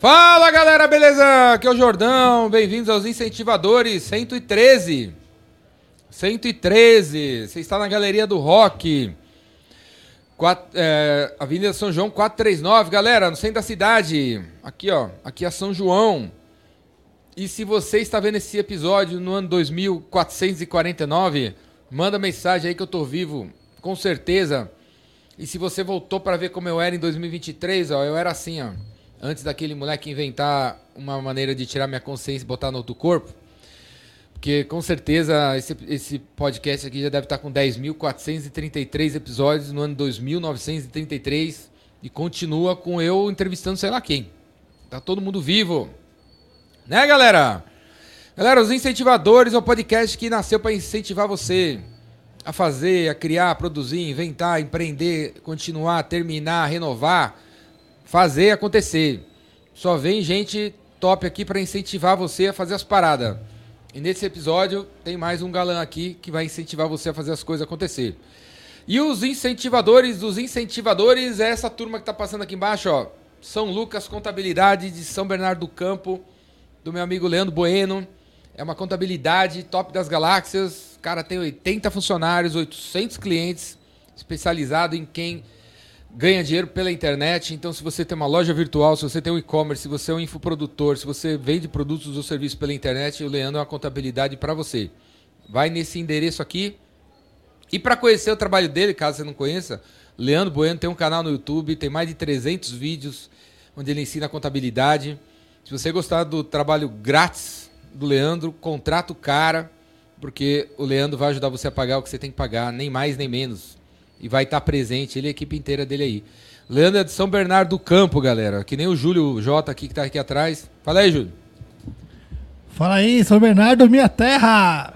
Fala galera, beleza? Aqui é o Jordão, bem-vindos aos Incentivadores 113. 113, você está na Galeria do Rock, Quatro, é, Avenida São João 439, galera, no centro da cidade. Aqui, ó, aqui é São João. E se você está vendo esse episódio no ano 2449, manda mensagem aí que eu tô vivo, com certeza. E se você voltou para ver como eu era em 2023, ó, eu era assim, ó. Antes daquele moleque inventar uma maneira de tirar minha consciência e botar no outro corpo. Porque com certeza esse, esse podcast aqui já deve estar com 10.433 episódios no ano 2933 e continua com eu entrevistando sei lá quem. Tá todo mundo vivo. Né, galera? Galera, os incentivadores é um podcast que nasceu para incentivar você a fazer, a criar, a produzir, inventar, empreender, continuar, terminar, renovar, fazer acontecer. Só vem gente top aqui para incentivar você a fazer as paradas. E nesse episódio tem mais um galã aqui que vai incentivar você a fazer as coisas acontecer. E os incentivadores dos incentivadores é essa turma que está passando aqui embaixo, ó. São Lucas Contabilidade de São Bernardo do Campo, do meu amigo Leandro Bueno. É uma contabilidade top das galáxias. O cara tem 80 funcionários, 800 clientes, especializado em quem ganha dinheiro pela internet. Então, se você tem uma loja virtual, se você tem um e-commerce, se você é um infoprodutor, se você vende produtos ou serviços pela internet, o Leandro é uma contabilidade para você. Vai nesse endereço aqui. E para conhecer o trabalho dele, caso você não conheça, Leandro Bueno tem um canal no YouTube, tem mais de 300 vídeos onde ele ensina contabilidade. Se você gostar do trabalho grátis do Leandro, contrata o cara, porque o Leandro vai ajudar você a pagar o que você tem que pagar, nem mais nem menos e vai estar presente, ele e a equipe inteira dele aí. Leandro é de São Bernardo do Campo, galera. Que nem o Júlio J aqui que está aqui atrás. Fala aí, Júlio. Fala aí, São Bernardo, minha terra!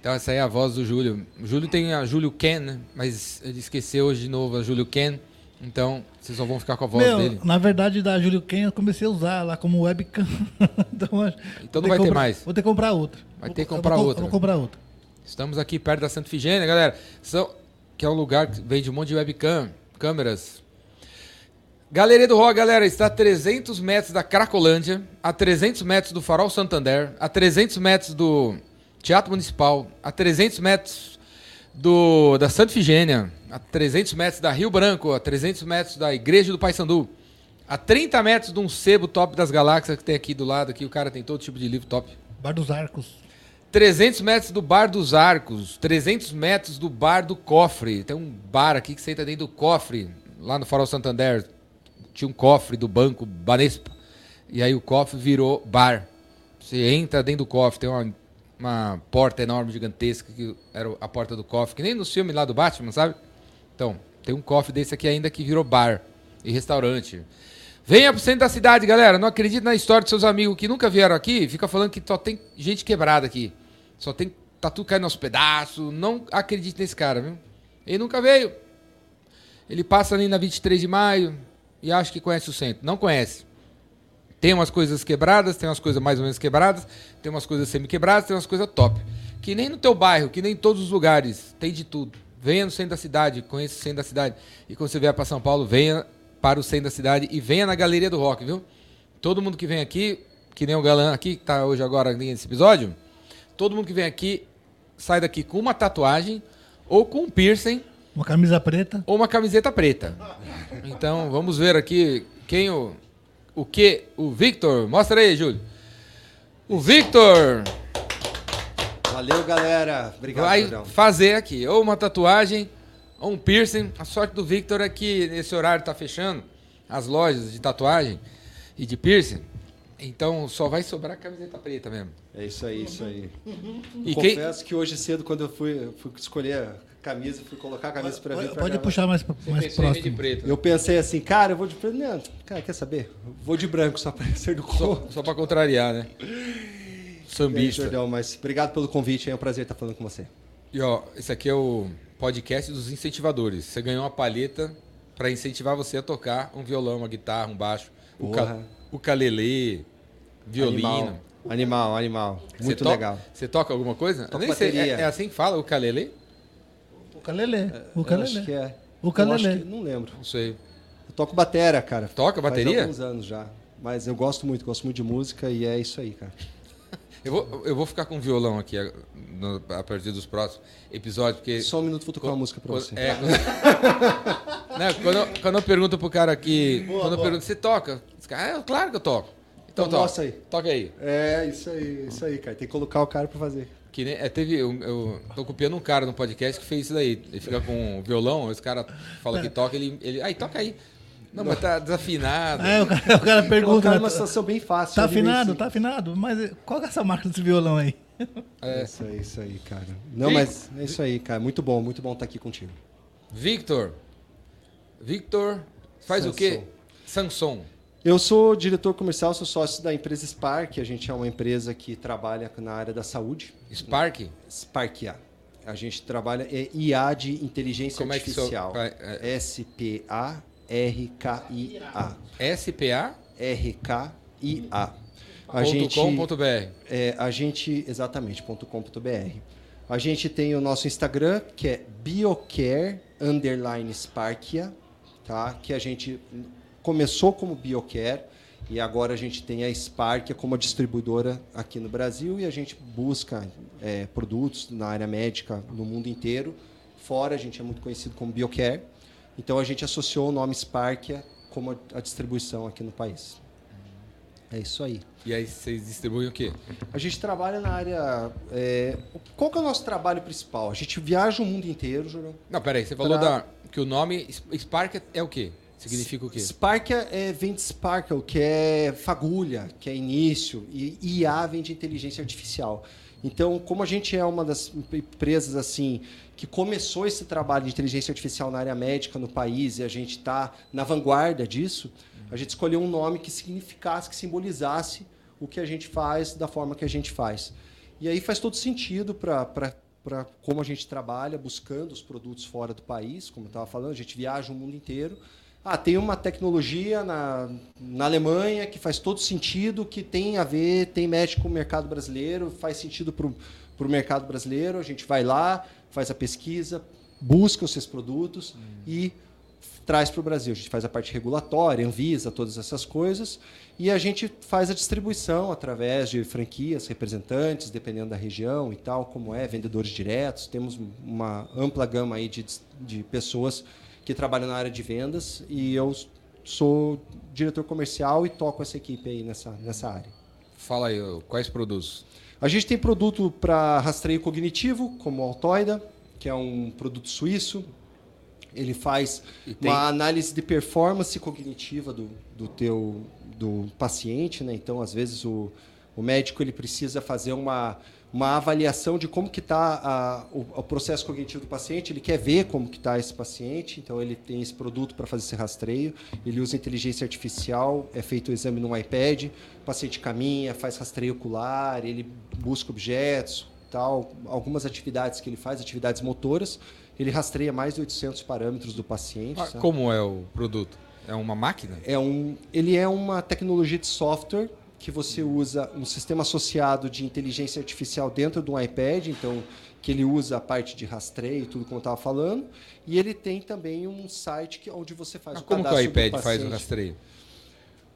Então essa aí é a voz do Júlio. O Júlio tem a Júlio Ken, né? mas ele esqueceu hoje de novo a Júlio Ken. Então, vocês só vão ficar com a voz Meu, dele. Na verdade, da Júlio Ken eu comecei a usar lá como webcam. então, então não vai ter mais. Vou ter que comprar outra. Vai ter que comprar vou, outra. Vou comprar outra. Estamos aqui perto da Santa Figênia, galera. São, que é um lugar que vende um monte de webcam, câmeras. Galeria do Rock, galera, está a 300 metros da Cracolândia, a 300 metros do Farol Santander, a 300 metros do Teatro Municipal, a 300 metros do, da Santa Figênia, a 300 metros da Rio Branco, a 300 metros da Igreja do Paysandu, a 30 metros de um sebo top das galáxias que tem aqui do lado, aqui o cara tem todo tipo de livro top. Bar dos Arcos. 300 metros do Bar dos Arcos, 300 metros do Bar do Cofre. Tem um bar aqui que você entra dentro do cofre, lá no Farol Santander. Tinha um cofre do banco Banespa. E aí o cofre virou bar. Você entra dentro do cofre, tem uma, uma porta enorme, gigantesca, que era a porta do cofre, que nem no filme lá do Batman, sabe? Então, tem um cofre desse aqui ainda que virou bar e restaurante. Venha pro centro da cidade, galera. Não acredite na história de seus amigos que nunca vieram aqui. Fica falando que só tem gente quebrada aqui. Só tem. Tá tudo caindo aos pedaços. Não acredite nesse cara, viu? Ele nunca veio. Ele passa ali na 23 de maio e acha que conhece o centro. Não conhece. Tem umas coisas quebradas, tem umas coisas mais ou menos quebradas, tem umas coisas semi-quebradas, tem umas coisas top. Que nem no teu bairro, que nem em todos os lugares. Tem de tudo. Venha no centro da cidade, conheça o centro da cidade. E quando você vier para São Paulo, venha para o centro da cidade e venha na Galeria do Rock, viu? Todo mundo que vem aqui, que nem o galã aqui, que está hoje agora nesse episódio, todo mundo que vem aqui sai daqui com uma tatuagem ou com um piercing. Uma camisa preta. Ou uma camiseta preta. Então, vamos ver aqui quem o. O que? O Victor. Mostra aí, Júlio. O Victor. Valeu, galera. Obrigado, Vai Jordão. fazer aqui. Ou uma tatuagem, ou um piercing. A sorte do Victor é que nesse horário tá fechando as lojas de tatuagem e de piercing. Então só vai sobrar a camiseta preta mesmo. É isso aí, isso aí. E quem, Confesso que hoje cedo, quando eu fui, fui escolher a camisa, fui colocar a camisa para vir Pode, pra pode puxar mais, pra- mais em vir de próximo. preto. Eu pensei assim, cara, eu vou de preto. Não, cara, quer saber? Eu Vou de branco só para ser do Só, cor. só pra contrariar, né? Aí, Sambista. Jordão, mas obrigado pelo convite, é um prazer estar falando com você. E ó, esse aqui é o podcast dos incentivadores. Você ganhou uma palheta pra incentivar você a tocar um violão, uma guitarra, um baixo, o Porra. ukulele, violino. Animal, animal, animal. Muito to- legal. Você toca alguma coisa? Toco nem sei, é, bateria. é assim que fala? O calelê. O Eu calelê. acho que é. O calelê. acho que- não lembro. Não sei. Eu toco batera, cara. Toca Faz bateria? alguns anos já. Mas eu gosto muito, gosto muito de música e é isso aí, cara. Eu vou, eu vou ficar com violão aqui a, no- a partir dos próximos episódios, porque. Só um minuto, vou tocar uma música pra Quando- você. É, quando, Né, quando, eu- quando eu pergunto pro cara aqui, quando eu pergunto, você toca? Cara, é, claro que eu toco. Então, Então toca. aí. Toca aí. É, isso aí, isso aí, cara. Tem que colocar o cara pra fazer. Que nem, é, teve, eu, eu tô copiando um cara no podcast que fez isso daí. Ele fica com o violão, esse cara fala que toca, ele, ele. Aí, toca aí. Não, mas tá desafinado. É, o cara, o cara pergunta. Numa situação bem fácil. Tá afinado, tá afinado. Mas qual que é essa marca desse violão aí? É isso aí, isso aí, cara. Não, Vic- mas é isso aí, cara. Muito bom, muito bom estar aqui contigo. Victor. Victor faz o quê? Samson. Eu sou diretor comercial, sou sócio da empresa Spark. A gente é uma empresa que trabalha na área da saúde. Spark? Sparkia. A gente trabalha é IA de inteligência Como é que artificial. vai- é- S-P-A-R-K-I-A. SPA. R-K-I-A. A gente, com ponto br. é, a gente, exatamente, .com.br. A gente tem o nosso Instagram, que é biocare, underline Sparkia, tá? que a gente começou como biocare e agora a gente tem a Sparkia como a distribuidora aqui no Brasil e a gente busca é, produtos na área médica no mundo inteiro. Fora, a gente é muito conhecido como biocare. Então, a gente associou o nome Sparkia como a, a distribuição aqui no país. É isso aí. E aí vocês distribuem o quê? A gente trabalha na área. é, qual que é o nosso trabalho principal? A gente viaja o mundo inteiro, Jurão. Não, peraí, você falou Pra- da, que o nome Spark é o quê? Significa o quê? Spark é, vem de Sparkle, que é fagulha, que é início, e IA vem de inteligência artificial. Então, como a gente é uma das empresas assim que começou esse trabalho de inteligência artificial na área médica no país e a gente está na vanguarda disso, a gente escolheu um nome que significasse, que simbolizasse o que a gente faz da forma que a gente faz. E aí faz todo sentido para como a gente trabalha, buscando os produtos fora do país, como eu estava falando, a gente viaja o mundo inteiro. Ah, tem uma tecnologia na, na Alemanha que faz todo sentido, que tem a ver, tem match com o mercado brasileiro, faz sentido para o mercado brasileiro. A gente vai lá, faz a pesquisa, busca os seus produtos e traz para o Brasil. A gente faz a parte regulatória, Anvisa, todas essas coisas, e a gente faz a distribuição através de franquias, representantes, dependendo da região e tal, como é, vendedores diretos. Temos uma ampla gama aí de, de pessoas que trabalham na área de vendas e eu sou diretor comercial e toco essa equipe aí nessa, nessa área. Fala aí, quais produtos? A gente tem produto para rastreio cognitivo, como o Altoida, que é um produto suíço. Ele faz tem- uma análise de performance cognitiva do, do teu do paciente, né? Então, às vezes o, o médico ele precisa fazer uma, uma avaliação de como que está o, o processo cognitivo do paciente. Ele quer ver como que está esse paciente, então ele tem esse produto para fazer esse rastreio. Ele usa inteligência artificial, é feito o exame no iPad, o paciente caminha, faz rastreio ocular, ele busca objetos, tal, algumas atividades que ele faz, atividades motoras. Ele rastreia mais de 800 parâmetros do paciente. Ah, como é o produto? É uma máquina? É um, ele é uma tecnologia de software que você usa um sistema associado de inteligência artificial dentro de um iPad, então que ele usa a parte de rastreio, tudo como eu estava falando, e ele tem também um site que, onde você faz Mas o como que o iPad faz o rastreio?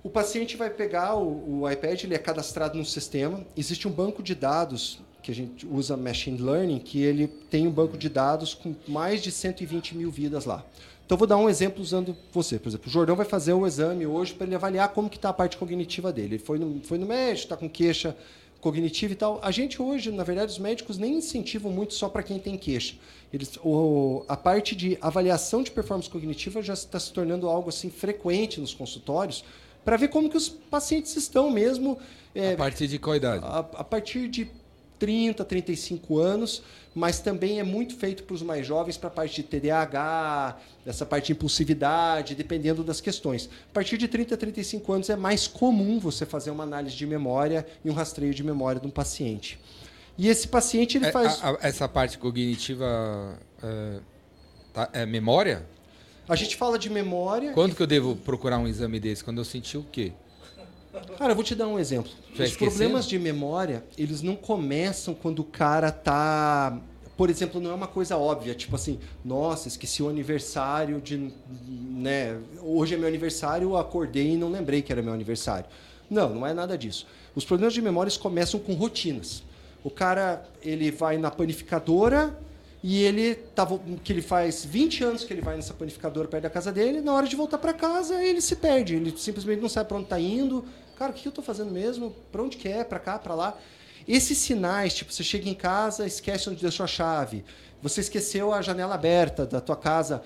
O paciente vai pegar o, o iPad, ele é cadastrado no sistema. Existe um banco de dados que a gente usa machine learning, que ele tem um banco de dados com mais de 120 mil vidas lá. Então, vou dar um exemplo usando você. Por exemplo, o Jordão vai fazer o exame hoje para ele avaliar como que está a parte cognitiva dele. Ele foi no, foi no médico, está com queixa cognitiva e tal. A gente hoje, na verdade, os médicos nem incentivam muito só para quem tem queixa. Eles, o, a parte de avaliação de performance cognitiva já está se tornando algo assim frequente nos consultórios para ver como que os pacientes estão mesmo é, a partir de qual idade? a, a partir de 30, 35 anos, mas também é muito feito para os mais jovens para a parte de TDAH, essa parte de impulsividade, dependendo das questões. A partir de 30, 35 anos é mais comum você fazer uma análise de memória e um rastreio de memória de um paciente. E esse paciente ele É, faz. a- a- essa parte cognitiva é, tá- é memória? A gente fala de memória. Quando que eu devo procurar um exame desse? Quando eu sentir o quê? Cara, eu vou te dar um exemplo. Já Os esqueceu? problemas de memória, eles não começam quando o cara tá por exemplo, não é uma coisa óbvia, tipo assim, nossa, esqueci o aniversário de, né, hoje é meu aniversário, eu acordei e não lembrei que era meu aniversário. Não, não é nada disso. Os problemas de memórias começam com rotinas. O cara, ele vai na panificadora e ele tava que ele faz 20 anos que ele vai nessa panificadora perto da casa dele, na hora de voltar para casa, ele se perde, ele simplesmente não sabe para onde está indo. Cara, o que eu estou fazendo mesmo? Para onde que é? Para cá, para lá? Esses sinais, tipo, você chega em casa, esquece onde deixou a chave, você esqueceu a janela aberta da tua casa.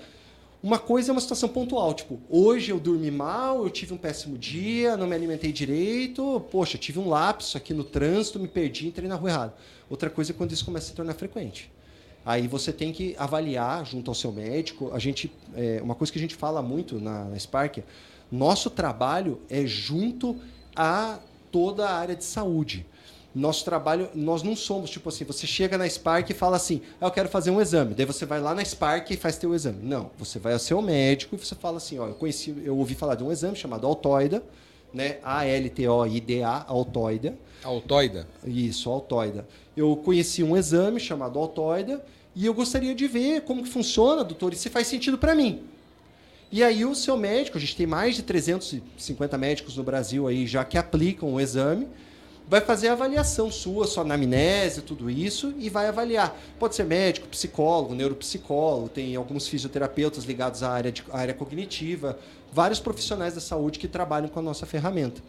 Uma coisa é uma situação pontual, tipo, hoje eu dormi mal, eu tive um péssimo dia, não me alimentei direito, poxa, tive um lapso aqui no trânsito, me perdi, entrei na rua errada. Outra coisa é quando isso começa a se tornar frequente. Aí você tem que avaliar junto ao seu médico. A gente, é, uma coisa que a gente fala muito na, na Spark, nosso trabalho é junto a toda a área de saúde. Nosso trabalho, nós não somos tipo assim, você chega na Spark e fala assim, ah, eu quero fazer um exame. Daí você vai lá na Spark e faz teu exame. Não, você vai ao seu médico e você fala assim, ó, eu conheci, eu ouvi falar de um exame chamado Altoida, né? A L T O I D A, Altoida. Altoida. Isso, Altoida. Eu conheci um exame chamado Altoida e eu gostaria de ver como que funciona, doutor, e se faz sentido para mim. E aí o seu médico, a gente tem mais de 350 médicos no Brasil aí já que aplicam o exame, vai fazer a avaliação sua, sua anamnese, tudo isso, e vai avaliar. Pode ser médico, psicólogo, neuropsicólogo, tem alguns fisioterapeutas ligados à área, de, à área cognitiva, vários profissionais da saúde que trabalham com a nossa ferramenta.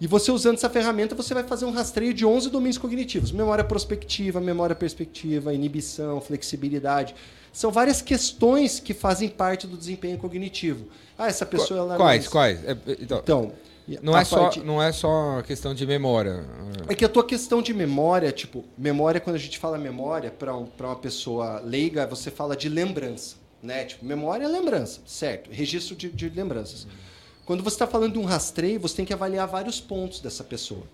E você usando essa ferramenta, você vai fazer um rastreio de 11 domínios cognitivos: memória prospectiva, memória perspectiva, inibição, flexibilidade. São várias questões que fazem parte do desempenho cognitivo. Ah, essa pessoa ela Quais? Quais? É, então, então não é, só, não é só questão de memória. É que a tua questão de memória, tipo, memória, quando a gente fala memória, para um, uma pessoa leiga, você fala de lembrança. Né? Tipo, memória é lembrança, certo? Registro de, de lembranças. Quando você está falando de um rastreio, você tem que avaliar vários pontos dessa pessoa.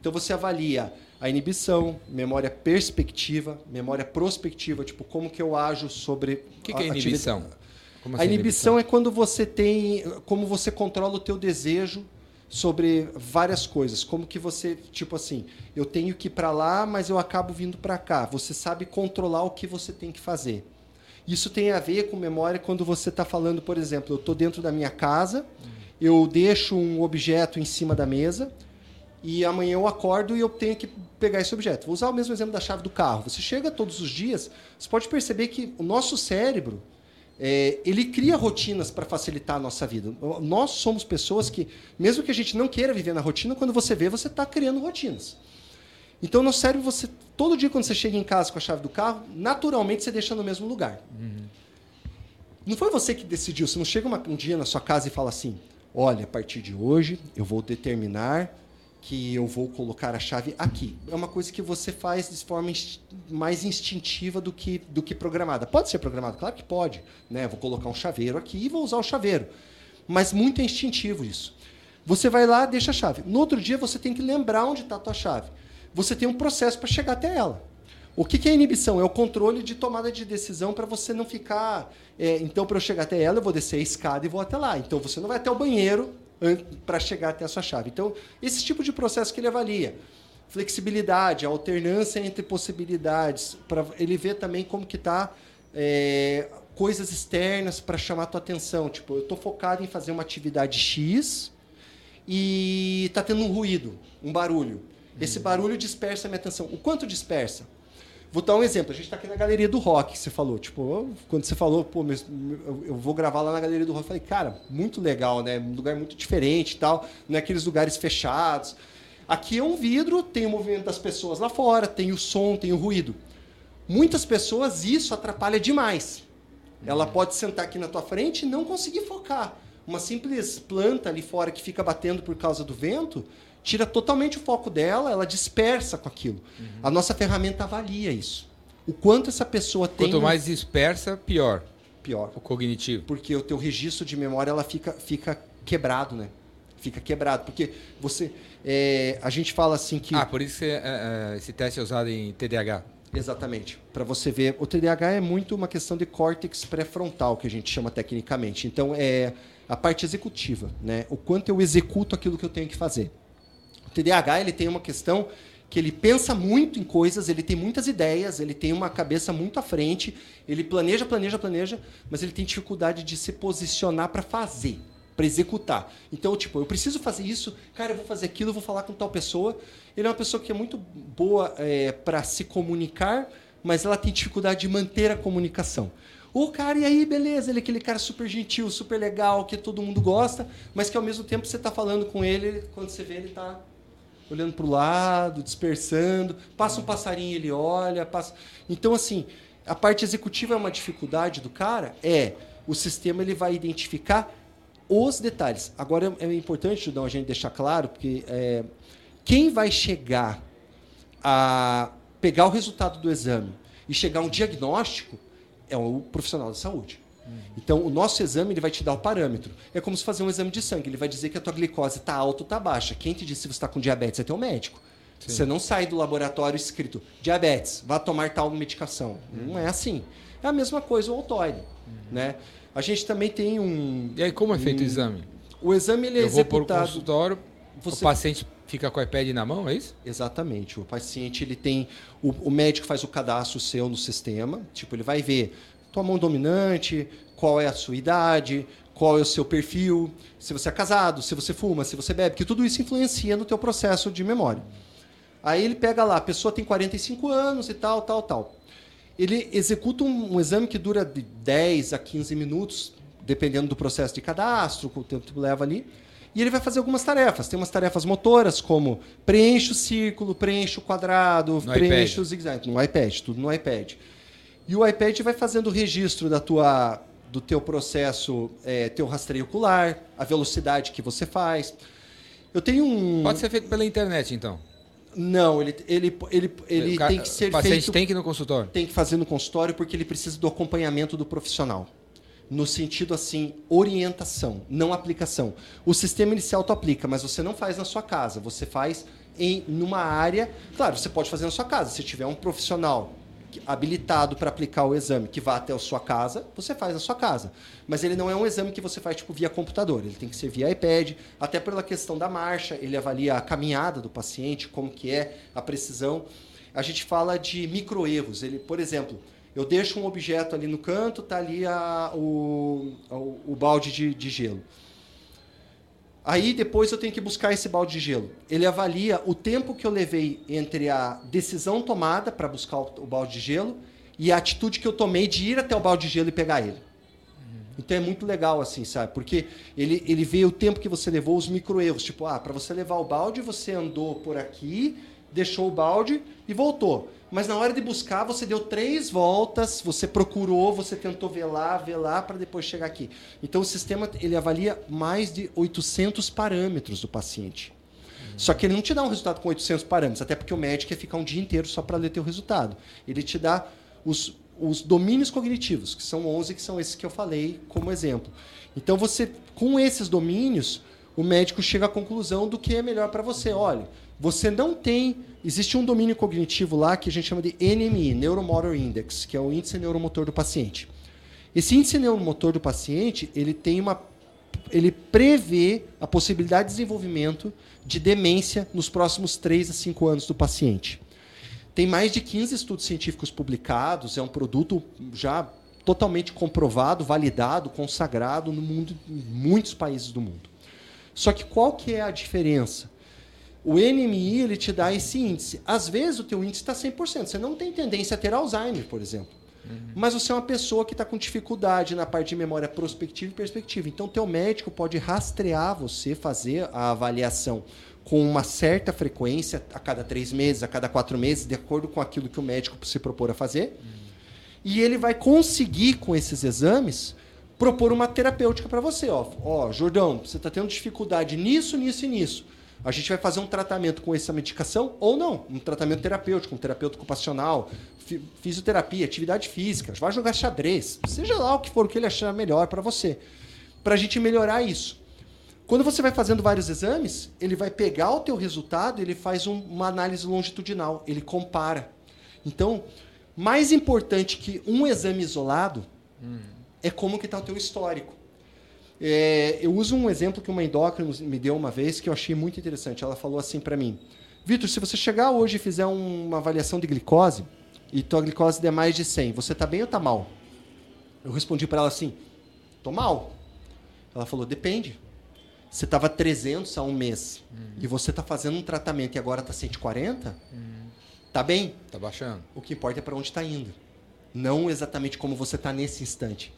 Então você avalia a inibição, memória perspectiva, memória prospectiva, tipo, como que eu ajo sobre. O que, que é inibição? Assim, a inibição, é quando você tem. como você controla o teu desejo sobre várias coisas, como que você, tipo assim, eu tenho que ir para lá, mas eu acabo vindo para cá. Você sabe controlar o que você tem que fazer. Isso tem a ver com memória quando você está falando, por exemplo, eu estou dentro da minha casa, eu deixo um objeto em cima da mesa e amanhã eu acordo e eu tenho que pegar esse objeto. Vou usar o mesmo exemplo da chave do carro. Você chega todos os dias, você pode perceber que o nosso cérebro é, ele cria rotinas para facilitar a nossa vida. Nós somos pessoas que, mesmo que a gente não queira viver na rotina, quando você vê, você está criando rotinas. Então, no cérebro, você todo dia quando você chega em casa com a chave do carro, naturalmente você deixa no mesmo lugar. Uhum. Não foi você que decidiu. Você não chega uma, um dia na sua casa e fala assim: olha, a partir de hoje eu vou determinar que eu vou colocar a chave aqui. É uma coisa que você faz de forma mais instintiva do que, do que programada. Pode ser programado? Claro que pode. Né? Vou colocar um chaveiro aqui e vou usar o chaveiro. Mas muito é instintivo isso. Você vai lá, deixa a chave. No outro dia, você tem que lembrar onde está a tua chave. Você tem um processo para chegar até ela. O que, que é inibição? É o controle de tomada de decisão para você não ficar. É, então, para eu chegar até ela, eu vou descer a escada e vou até lá. Então, você não vai até o banheiro para chegar até a sua chave. Então, esse tipo de processo que ele avalia. Flexibilidade, alternância entre possibilidades, para ele ver também como que está é, coisas externas para chamar a tua atenção. Tipo, eu estou focado em fazer uma atividade X e está tendo um ruído, um barulho. Esse barulho dispersa a minha atenção. O quanto dispersa? Vou dar um exemplo. A gente está aqui na galeria do rock, você falou. Tipo, quando você falou, pô, eu vou gravar lá na galeria do rock, eu falei, cara, muito legal, né? Um lugar muito diferente e tal. Não é aqueles lugares fechados. Aqui é um vidro, tem o movimento das pessoas lá fora, tem o som, tem o ruído. Muitas pessoas isso atrapalha demais. Ela pode sentar aqui na tua frente e não conseguir focar. Uma simples planta ali fora que fica batendo por causa do vento tira totalmente o foco dela, ela dispersa com aquilo. Uhum. A nossa ferramenta avalia isso. O quanto essa pessoa tem. Quanto mais dispersa, pior. Pior. O cognitivo. Porque o teu registro de memória ela fica, fica quebrado, né? Fica quebrado. Porque você. É, a gente fala assim que. Ah, por isso que é, é, esse teste é usado em TDAH. Exatamente. Para você ver. O TDAH é muito uma questão de córtex pré-frontal, que a gente chama tecnicamente. Então, é a parte executiva, né? O quanto eu executo aquilo que eu tenho que fazer. TDAH ele tem uma questão que ele pensa muito em coisas, ele tem muitas ideias, ele tem uma cabeça muito à frente, ele planeja, planeja, planeja, mas ele tem dificuldade de se posicionar para fazer, para executar. Então, tipo, eu preciso fazer isso, cara, eu vou fazer aquilo, eu vou falar com tal pessoa. Ele é uma pessoa que é muito boa é, para se comunicar, mas ela tem dificuldade de manter a comunicação. O cara, e aí, beleza, ele é aquele cara super gentil, super legal, que todo mundo gosta, mas que ao mesmo tempo você está falando com ele, quando você vê, ele está olhando para o lado, dispersando. Passa um passarinho, ele olha. Passa... Então, assim, a parte executiva é uma dificuldade do cara? É. O sistema ele vai identificar os detalhes. Agora, é importante, Judão, a gente deixar claro, porque é, quem vai chegar a pegar o resultado do exame e chegar a um diagnóstico é o profissional de saúde. Então, o nosso exame ele vai te dar o parâmetro. É como se fazer um exame de sangue. Ele vai dizer que a tua glicose está alta ou está baixa. Quem te disse se você está com diabetes é teu médico. Sim. Você não sai do laboratório escrito diabetes, vá tomar tal medicação. Uhum. Não é assim. É a mesma coisa o altoide. Uhum. Né? A gente também tem um. E aí, como é feito um, o exame? O exame ele é Eu executado. Vou por consultório, você... o paciente fica com o iPad na mão, é isso? Exatamente. O paciente ele tem. O, o médico faz o cadastro seu no sistema. Tipo, ele vai ver tua mão dominante, qual é a sua idade, qual é o seu perfil, se você é casado, se você fuma, se você bebe, que tudo isso influencia no teu processo de memória. Aí ele pega lá, a pessoa tem 45 anos e tal, tal, tal. Ele executa um, um exame que dura de 10 a 15 minutos, dependendo do processo de cadastro, o tempo que leva ali. E ele vai fazer algumas tarefas. Tem umas tarefas motoras, como preenche o círculo, preenche o quadrado, no preenche iPad. o zigue-zague. No iPad, tudo no iPad. E o iPad vai fazendo o registro da tua do teu processo, é, teu rastreio ocular, a velocidade que você faz. Eu tenho um. Pode ser feito pela internet, então? Não, ele, ele, ele, ele tem que ser feito. O paciente feito, tem que ir no consultório? Tem que fazer no consultório porque ele precisa do acompanhamento do profissional. No sentido assim, orientação, não aplicação. O sistema ele se auto-aplica, mas você não faz na sua casa, você faz em numa área. Claro, você pode fazer na sua casa. Se tiver um profissional habilitado para aplicar o exame que vá até a sua casa, você faz na sua casa. Mas ele não é um exame que você faz tipo via computador, ele tem que ser via iPad, até pela questão da marcha, ele avalia a caminhada do paciente, como que é a precisão. A gente fala de microerros, ele, por exemplo, eu deixo um objeto ali no canto, tá ali a, o, o, o balde de, de gelo. Aí depois eu tenho que buscar esse balde de gelo. Ele avalia o tempo que eu levei entre a decisão tomada para buscar o balde de gelo e a atitude que eu tomei de ir até o balde de gelo e pegar ele. Então é muito legal assim, sabe? Porque ele, ele vê o tempo que você levou, os micro-erros. Tipo, ah, para você levar o balde, você andou por aqui, deixou o balde e voltou. Mas na hora de buscar, você deu três voltas, você procurou, você tentou ver lá, para depois chegar aqui. Então o sistema ele avalia mais de 800 parâmetros do paciente. Só que ele não te dá um resultado com 800 parâmetros, até porque o médico ia ficar um dia inteiro só para ler teu resultado. Ele te dá os, os domínios cognitivos, que são 11, que são esses que eu falei como exemplo. Então você, com esses domínios, o médico chega à conclusão do que é melhor para você. Olha, você não tem. Existe um domínio cognitivo lá que a gente chama de NMI, Neuromotor Index, que é o índice neuromotor do paciente. Esse índice neuromotor do paciente, ele tem uma ele prevê a possibilidade de desenvolvimento de demência nos próximos 3 a 5 anos do paciente. Tem mais de 15 estudos científicos publicados, é um produto já totalmente comprovado, validado, consagrado no mundo, em muitos países do mundo. Só que qual que é a diferença? O NMI ele te dá esse índice. Às vezes o teu índice está 100%. Você não tem tendência a ter Alzheimer, por exemplo. Uhum. Mas você é uma pessoa que está com dificuldade na parte de memória prospectiva e perspectiva. Então, teu médico pode rastrear você, fazer a avaliação com uma certa frequência, a cada três meses, a cada quatro meses, de acordo com aquilo que o médico se propor a fazer. Uhum. E ele vai conseguir, com esses exames, propor uma terapêutica para você. Ó, ó, Jordão, você está tendo dificuldade nisso, nisso e nisso a gente vai fazer um tratamento com essa medicação ou não, um tratamento terapêutico, um terapeuta ocupacional, fisioterapia, atividade física, vai jogar xadrez, seja lá o que for o que ele achar melhor para você, para a gente melhorar isso. Quando você vai fazendo vários exames, ele vai pegar o teu resultado, ele faz um, uma análise longitudinal, ele compara. Então, mais importante que um exame isolado hum. é como que está o teu histórico. É, eu uso um exemplo que uma endócrina me deu uma vez que eu achei muito interessante. Ela falou assim para mim: Vitor, se você chegar hoje e fizer uma avaliação de glicose e tua glicose der mais de 100, você tá bem ou tá mal? Eu respondi para ela assim: tô mal. Ela falou: depende. Você estava 300 há um mês uhum. e você está fazendo um tratamento e agora está 140, uhum. tá bem? Tá baixando. O que importa é para onde está indo. Não exatamente como você está nesse instante.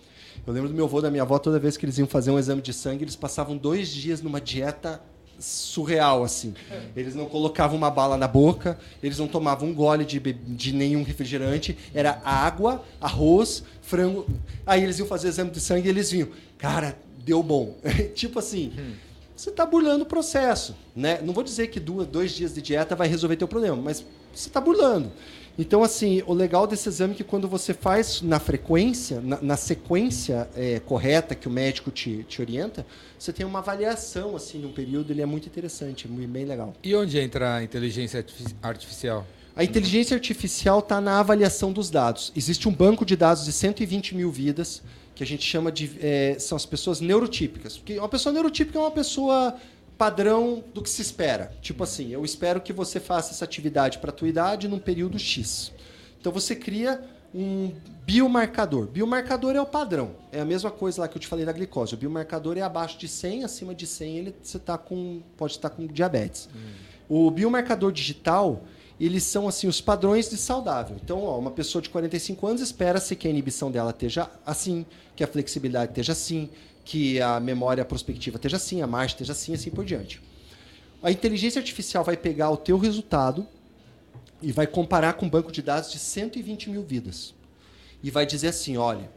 Eu lembro do meu avô, da minha avó, toda vez que eles iam fazer um exame de sangue, eles passavam dois dias numa dieta surreal, assim. Eles não colocavam uma bala na boca, eles não tomavam um gole de, de nenhum refrigerante, era água, arroz, frango. Aí eles iam fazer exame de sangue e eles vinham, cara, deu bom. tipo assim, hum. você está burlando o processo, né? Não vou dizer que duas, dois dias de dieta vai resolver teu problema, mas você está burlando. Então, assim, o legal desse exame é que quando você faz na frequência, na, na sequência é, correta que o médico te, te orienta, você tem uma avaliação, assim, num período, ele é muito interessante, bem legal. E onde entra a inteligência artificial? A inteligência artificial está na avaliação dos dados. Existe um banco de dados de 120 mil vidas, que a gente chama de. É, são as pessoas neurotípicas. Porque uma pessoa neurotípica é uma pessoa padrão do que se espera. Tipo assim, eu espero que você faça essa atividade para a tua idade num período X. Então você cria um biomarcador. Biomarcador é o padrão. É a mesma coisa lá que eu te falei da glicose. O biomarcador é abaixo de 100, acima de 100 ele você tá com pode estar com diabetes. Hum. O biomarcador digital eles são assim os padrões de saudável. Então, ó, uma pessoa de 45 anos espera-se que a inibição dela esteja assim, que a flexibilidade esteja assim, que a memória prospectiva esteja assim, a marcha esteja assim, assim por diante. A inteligência artificial vai pegar o teu resultado e vai comparar com um banco de dados de 120 mil vidas. E vai dizer assim, olha,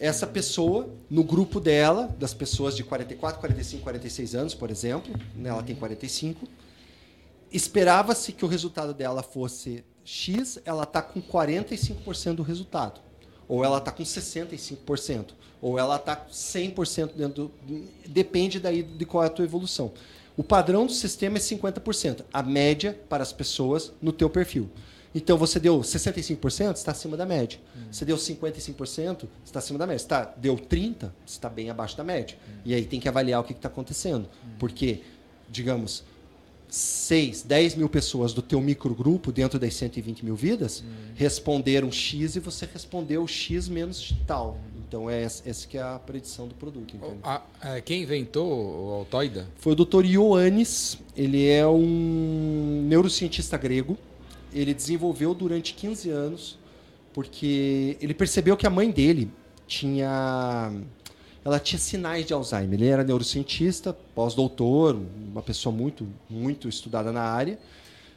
essa pessoa, no grupo dela, das pessoas de 44, 45, 46 anos, por exemplo, né, ela tem 45, esperava-se que o resultado dela fosse X, ela está com 45% do resultado. Ou ela está com 65%. Ou ela está 100% dentro do... Depende daí de qual é a tua evolução. O padrão do sistema é 50%. A média para as pessoas no teu perfil. Então você deu 65%, está acima da média. Hum. Você deu 55%, está acima da média. Você tá, deu 30%, está bem abaixo da média. Hum. E aí tem que avaliar o que está acontecendo. Hum. Porque, digamos, 6, 10 mil pessoas do teu microgrupo, dentro das 120 mil vidas, hum. responderam X e você respondeu X menos tal. Então, é essa que é a predição do produto. A, é, quem inventou o Altoida? Foi o Dr. Ioannis. Ele é um neurocientista grego. Ele desenvolveu durante 15 anos, porque ele percebeu que a mãe dele tinha ela tinha sinais de Alzheimer. Ele era neurocientista, pós-doutor, uma pessoa muito, muito estudada na área.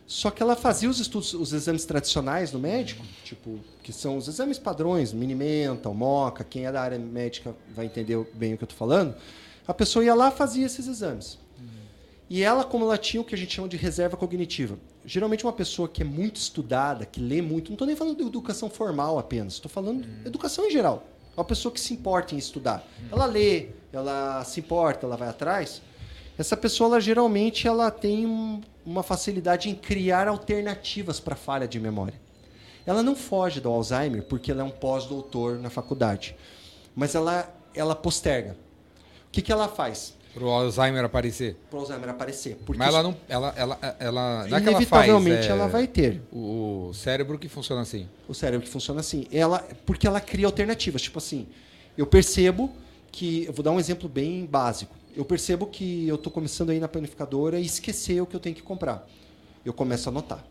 Só que ela fazia os estudos, os exames tradicionais no médico, tipo, que são os exames padrões, Minimental, Moca, quem é da área médica vai entender bem o que eu estou falando. A pessoa ia lá fazia esses exames. E ela, como ela tinha o que a gente chama de reserva cognitiva. Geralmente uma pessoa que é muito estudada, que lê muito, não estou nem falando de educação formal apenas, estou falando de educação em geral. Uma pessoa que se importa em estudar. Ela lê, ela se importa, ela vai atrás. Essa pessoa, ela, geralmente, ela tem um, uma facilidade em criar alternativas para falha de memória. Ela não foge do Alzheimer porque ela é um pós-doutor na faculdade, mas ela, ela posterga. O que, que ela faz? Para o Alzheimer aparecer. Para o Alzheimer aparecer. Mas ela não. Ela, ela, ela, não é inevitavelmente ela, faz, é, ela vai ter. O cérebro que funciona assim. O cérebro que funciona assim. Ela, porque ela cria alternativas. Tipo assim, eu percebo que. Eu vou dar um exemplo bem básico. Eu percebo que eu estou começando aí na planificadora e esquecer o que eu tenho que comprar. Eu começo a anotar.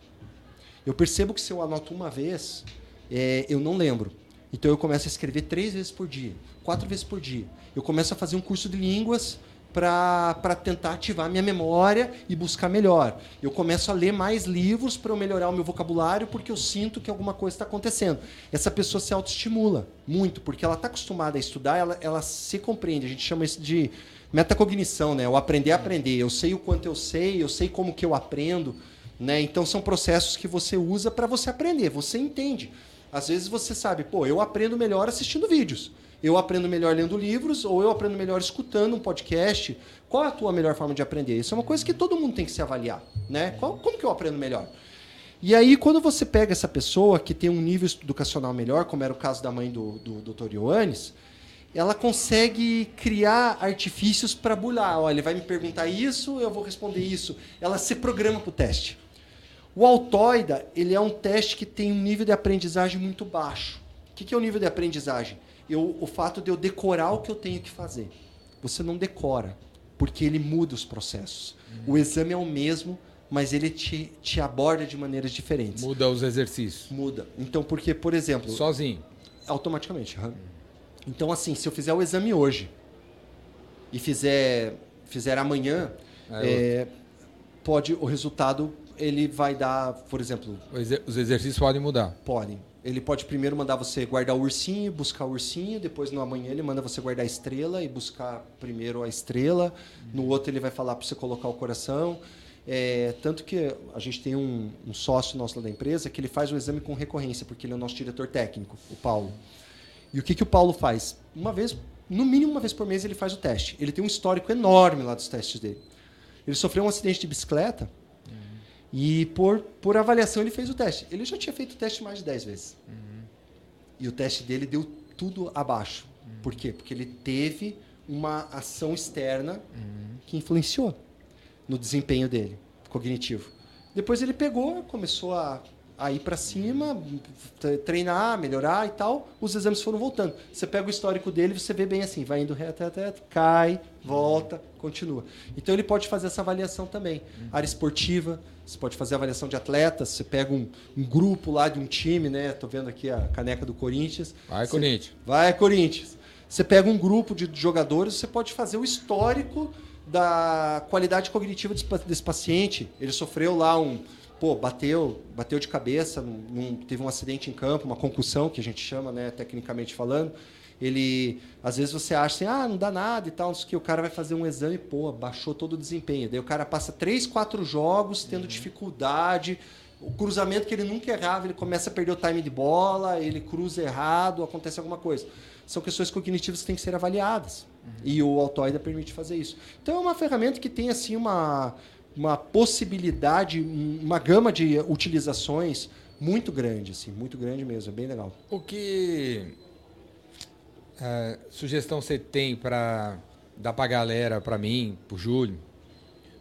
Eu percebo que se eu anoto uma vez, é, eu não lembro. Então eu começo a escrever três vezes por dia, quatro vezes por dia. Eu começo a fazer um curso de línguas para tentar ativar minha memória e buscar melhor. Eu começo a ler mais livros para eu melhorar o meu vocabulário porque eu sinto que alguma coisa está acontecendo. Essa pessoa se autoestimula muito, porque ela está acostumada a estudar, ela, ela se compreende. A gente chama isso de metacognição, né? o aprender a aprender. Eu sei o quanto eu sei, eu sei como que eu aprendo. Né? Então são processos que você usa para você aprender, você entende. Às vezes você sabe, pô, eu aprendo melhor assistindo vídeos eu aprendo melhor lendo livros ou eu aprendo melhor escutando um podcast. Qual é a tua melhor forma de aprender? Isso é uma coisa que todo mundo tem que se avaliar, né? Qual, como que eu aprendo melhor? E aí, quando você pega essa pessoa que tem um nível educacional melhor, como era o caso da mãe do, do Dr. Ioannis, ela consegue criar artifícios para bular. Olha, ele vai me perguntar isso, eu vou responder isso. Ela se programa para o teste. O Altoida, ele é um teste que tem um nível de aprendizagem muito baixo. O que é o nível de aprendizagem? Eu, o fato de eu decorar o que eu tenho que fazer. Você não decora, porque ele muda os processos. Uhum. O exame é o mesmo, mas ele te, te aborda de maneiras diferentes. Muda os exercícios. Muda. Então, porque, por exemplo... Sozinho? Automaticamente. Uhum. Então, assim, se eu fizer o exame hoje e fizer, fizer amanhã, é, é, pode o resultado ele vai dar, por exemplo. Os exercícios podem mudar. Podem. Ele pode primeiro mandar você guardar o ursinho, buscar o ursinho, depois no amanhã ele manda você guardar a estrela e buscar primeiro a estrela. No outro ele vai falar para você colocar o coração. É, tanto que a gente tem um, um, sócio nosso lá da empresa que ele faz o exame com recorrência, porque ele é o nosso diretor técnico, o Paulo. E o que, que o Paulo faz? Uma vez, no mínimo uma vez por mês, ele faz o teste. Ele tem um histórico enorme lá dos testes dele. Ele sofreu um acidente de bicicleta uhum. e por, por avaliação ele fez o teste. Ele já tinha feito o teste mais de 10 vezes. Uhum. E o teste dele deu tudo abaixo. Uhum. Por quê? Porque ele teve uma ação externa que influenciou no desempenho dele, cognitivo. Depois ele pegou, começou a a ir para cima, treinar, melhorar e tal, os exames foram voltando. Você pega o histórico dele, você vê bem assim, vai indo reto, reto, reto, cai, volta, continua. Então ele pode fazer essa avaliação também. Área esportiva, você pode fazer avaliação de atletas, você pega um, um grupo lá de um time, né? Tô vendo aqui a caneca do Corinthians. Vai, você, Corinthians. Vai, Corinthians. Você pega um grupo de jogadores, você pode fazer o histórico da qualidade cognitiva desse paciente. Ele sofreu lá um pô, bateu, bateu de cabeça, num, teve um acidente em campo, uma concussão, que a gente chama, né, tecnicamente falando. Ele, às vezes você acha assim, ah, não dá nada e tal, que, o cara vai fazer um exame, pô, baixou todo o desempenho. Daí o cara passa três, quatro jogos tendo uhum. dificuldade, o cruzamento que ele nunca errava, ele começa a perder o time de bola, ele cruza errado, acontece alguma coisa. São questões cognitivas que têm que ser avaliadas. Uhum. E o Altoida permite fazer isso. Então é uma ferramenta que tem assim uma uma possibilidade, uma gama de utilizações muito grande, assim, muito grande mesmo, é bem legal. O que é, sugestão você tem para dar para a galera, para mim, para o Júlio,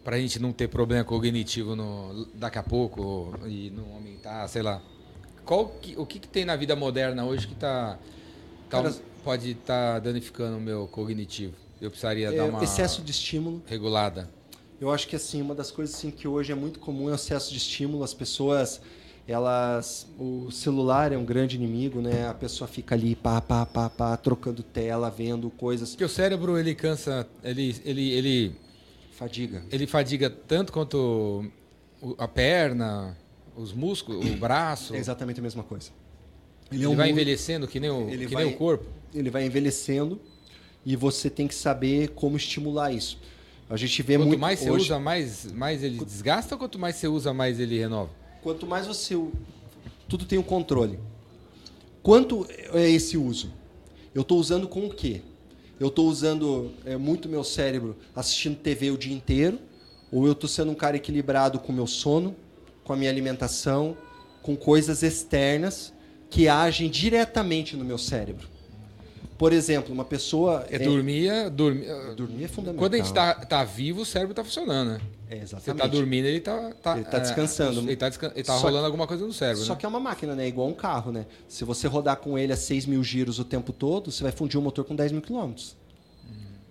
para a gente não ter problema cognitivo no, daqui a pouco e não aumentar, sei lá. Qual que, o que, que tem na vida moderna hoje que tá, tá Cara, pode estar tá danificando o meu cognitivo? Eu precisaria é, dar uma excesso de estímulo regulada. Eu acho que assim uma das coisas assim que hoje é muito comum é o excesso de estímulo. As pessoas, elas, o celular é um grande inimigo, né? A pessoa fica ali pá, pá, pá, pá, trocando tela, vendo coisas. Porque o cérebro ele cansa, ele, ele, ele fadiga. Ele fadiga tanto quanto a perna, os músculos, o braço. É exatamente a mesma coisa. Ele, ele é um vai envelhecendo que nem o, que vai, nem o corpo. Ele vai envelhecendo e você tem que saber como estimular isso. A gente vê quanto muito. Quanto mais você hoje... usa, mais, mais ele desgasta ou quanto mais você usa, mais ele renova? Quanto mais você. Tudo tem um controle. Quanto é esse uso? Eu estou usando com o quê? Eu estou usando é, muito meu cérebro assistindo TV o dia inteiro, ou eu estou sendo um cara equilibrado com o meu sono, com a minha alimentação, com coisas externas que agem diretamente no meu cérebro. Por exemplo, uma pessoa. É, é dormir, dormir. Dormir é fundamental. Quando a gente está tá vivo, o cérebro está funcionando, né? É, exatamente. Você está dormindo, ele está. Tá, ele está descansando. É, ele está descan tá rolando que, alguma coisa no cérebro. Só né? que é uma máquina, né? Igual um carro, né? Se você rodar com ele a 6 mil giros o tempo todo, você vai fundir o motor com 10 mil quilômetros.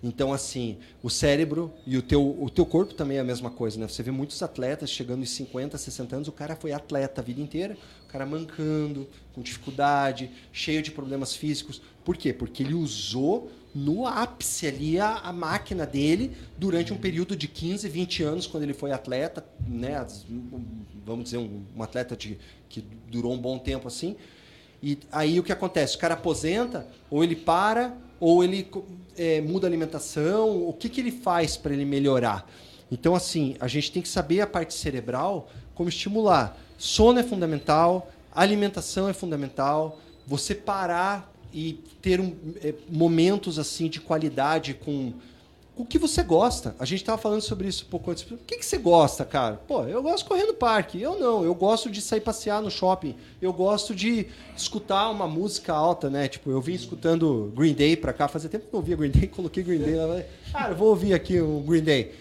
Então, assim, o cérebro e o teu, o teu corpo também é a mesma coisa, né? Você vê muitos atletas chegando em 50, 60 anos, o cara foi atleta a vida inteira, cara mancando, com dificuldade, cheio de problemas físicos. Por quê? Porque ele usou no ápice ali a, a máquina dele durante um período de 15, 20 anos, quando ele foi atleta, né? Vamos dizer, um, um atleta de, que durou um bom tempo assim. E aí o que acontece? O cara aposenta, ou ele para, ou ele é, muda a alimentação? O que, que ele faz para ele melhorar? Então, assim, a gente tem que saber a parte cerebral como estimular. Sono é fundamental, alimentação é fundamental, você parar e ter um, é, momentos assim de qualidade com o que você gosta. A gente estava falando sobre isso um pouco antes. O que, que você gosta, cara? Pô, eu gosto de correr no parque. Eu não. Eu gosto de sair passear no shopping. Eu gosto de escutar uma música alta, né? Tipo, eu vim escutando Green Day pra cá. Fazia tempo que eu ouvia Green Day. Coloquei Green Day lá. Cara, eu vou ouvir aqui o Green Day.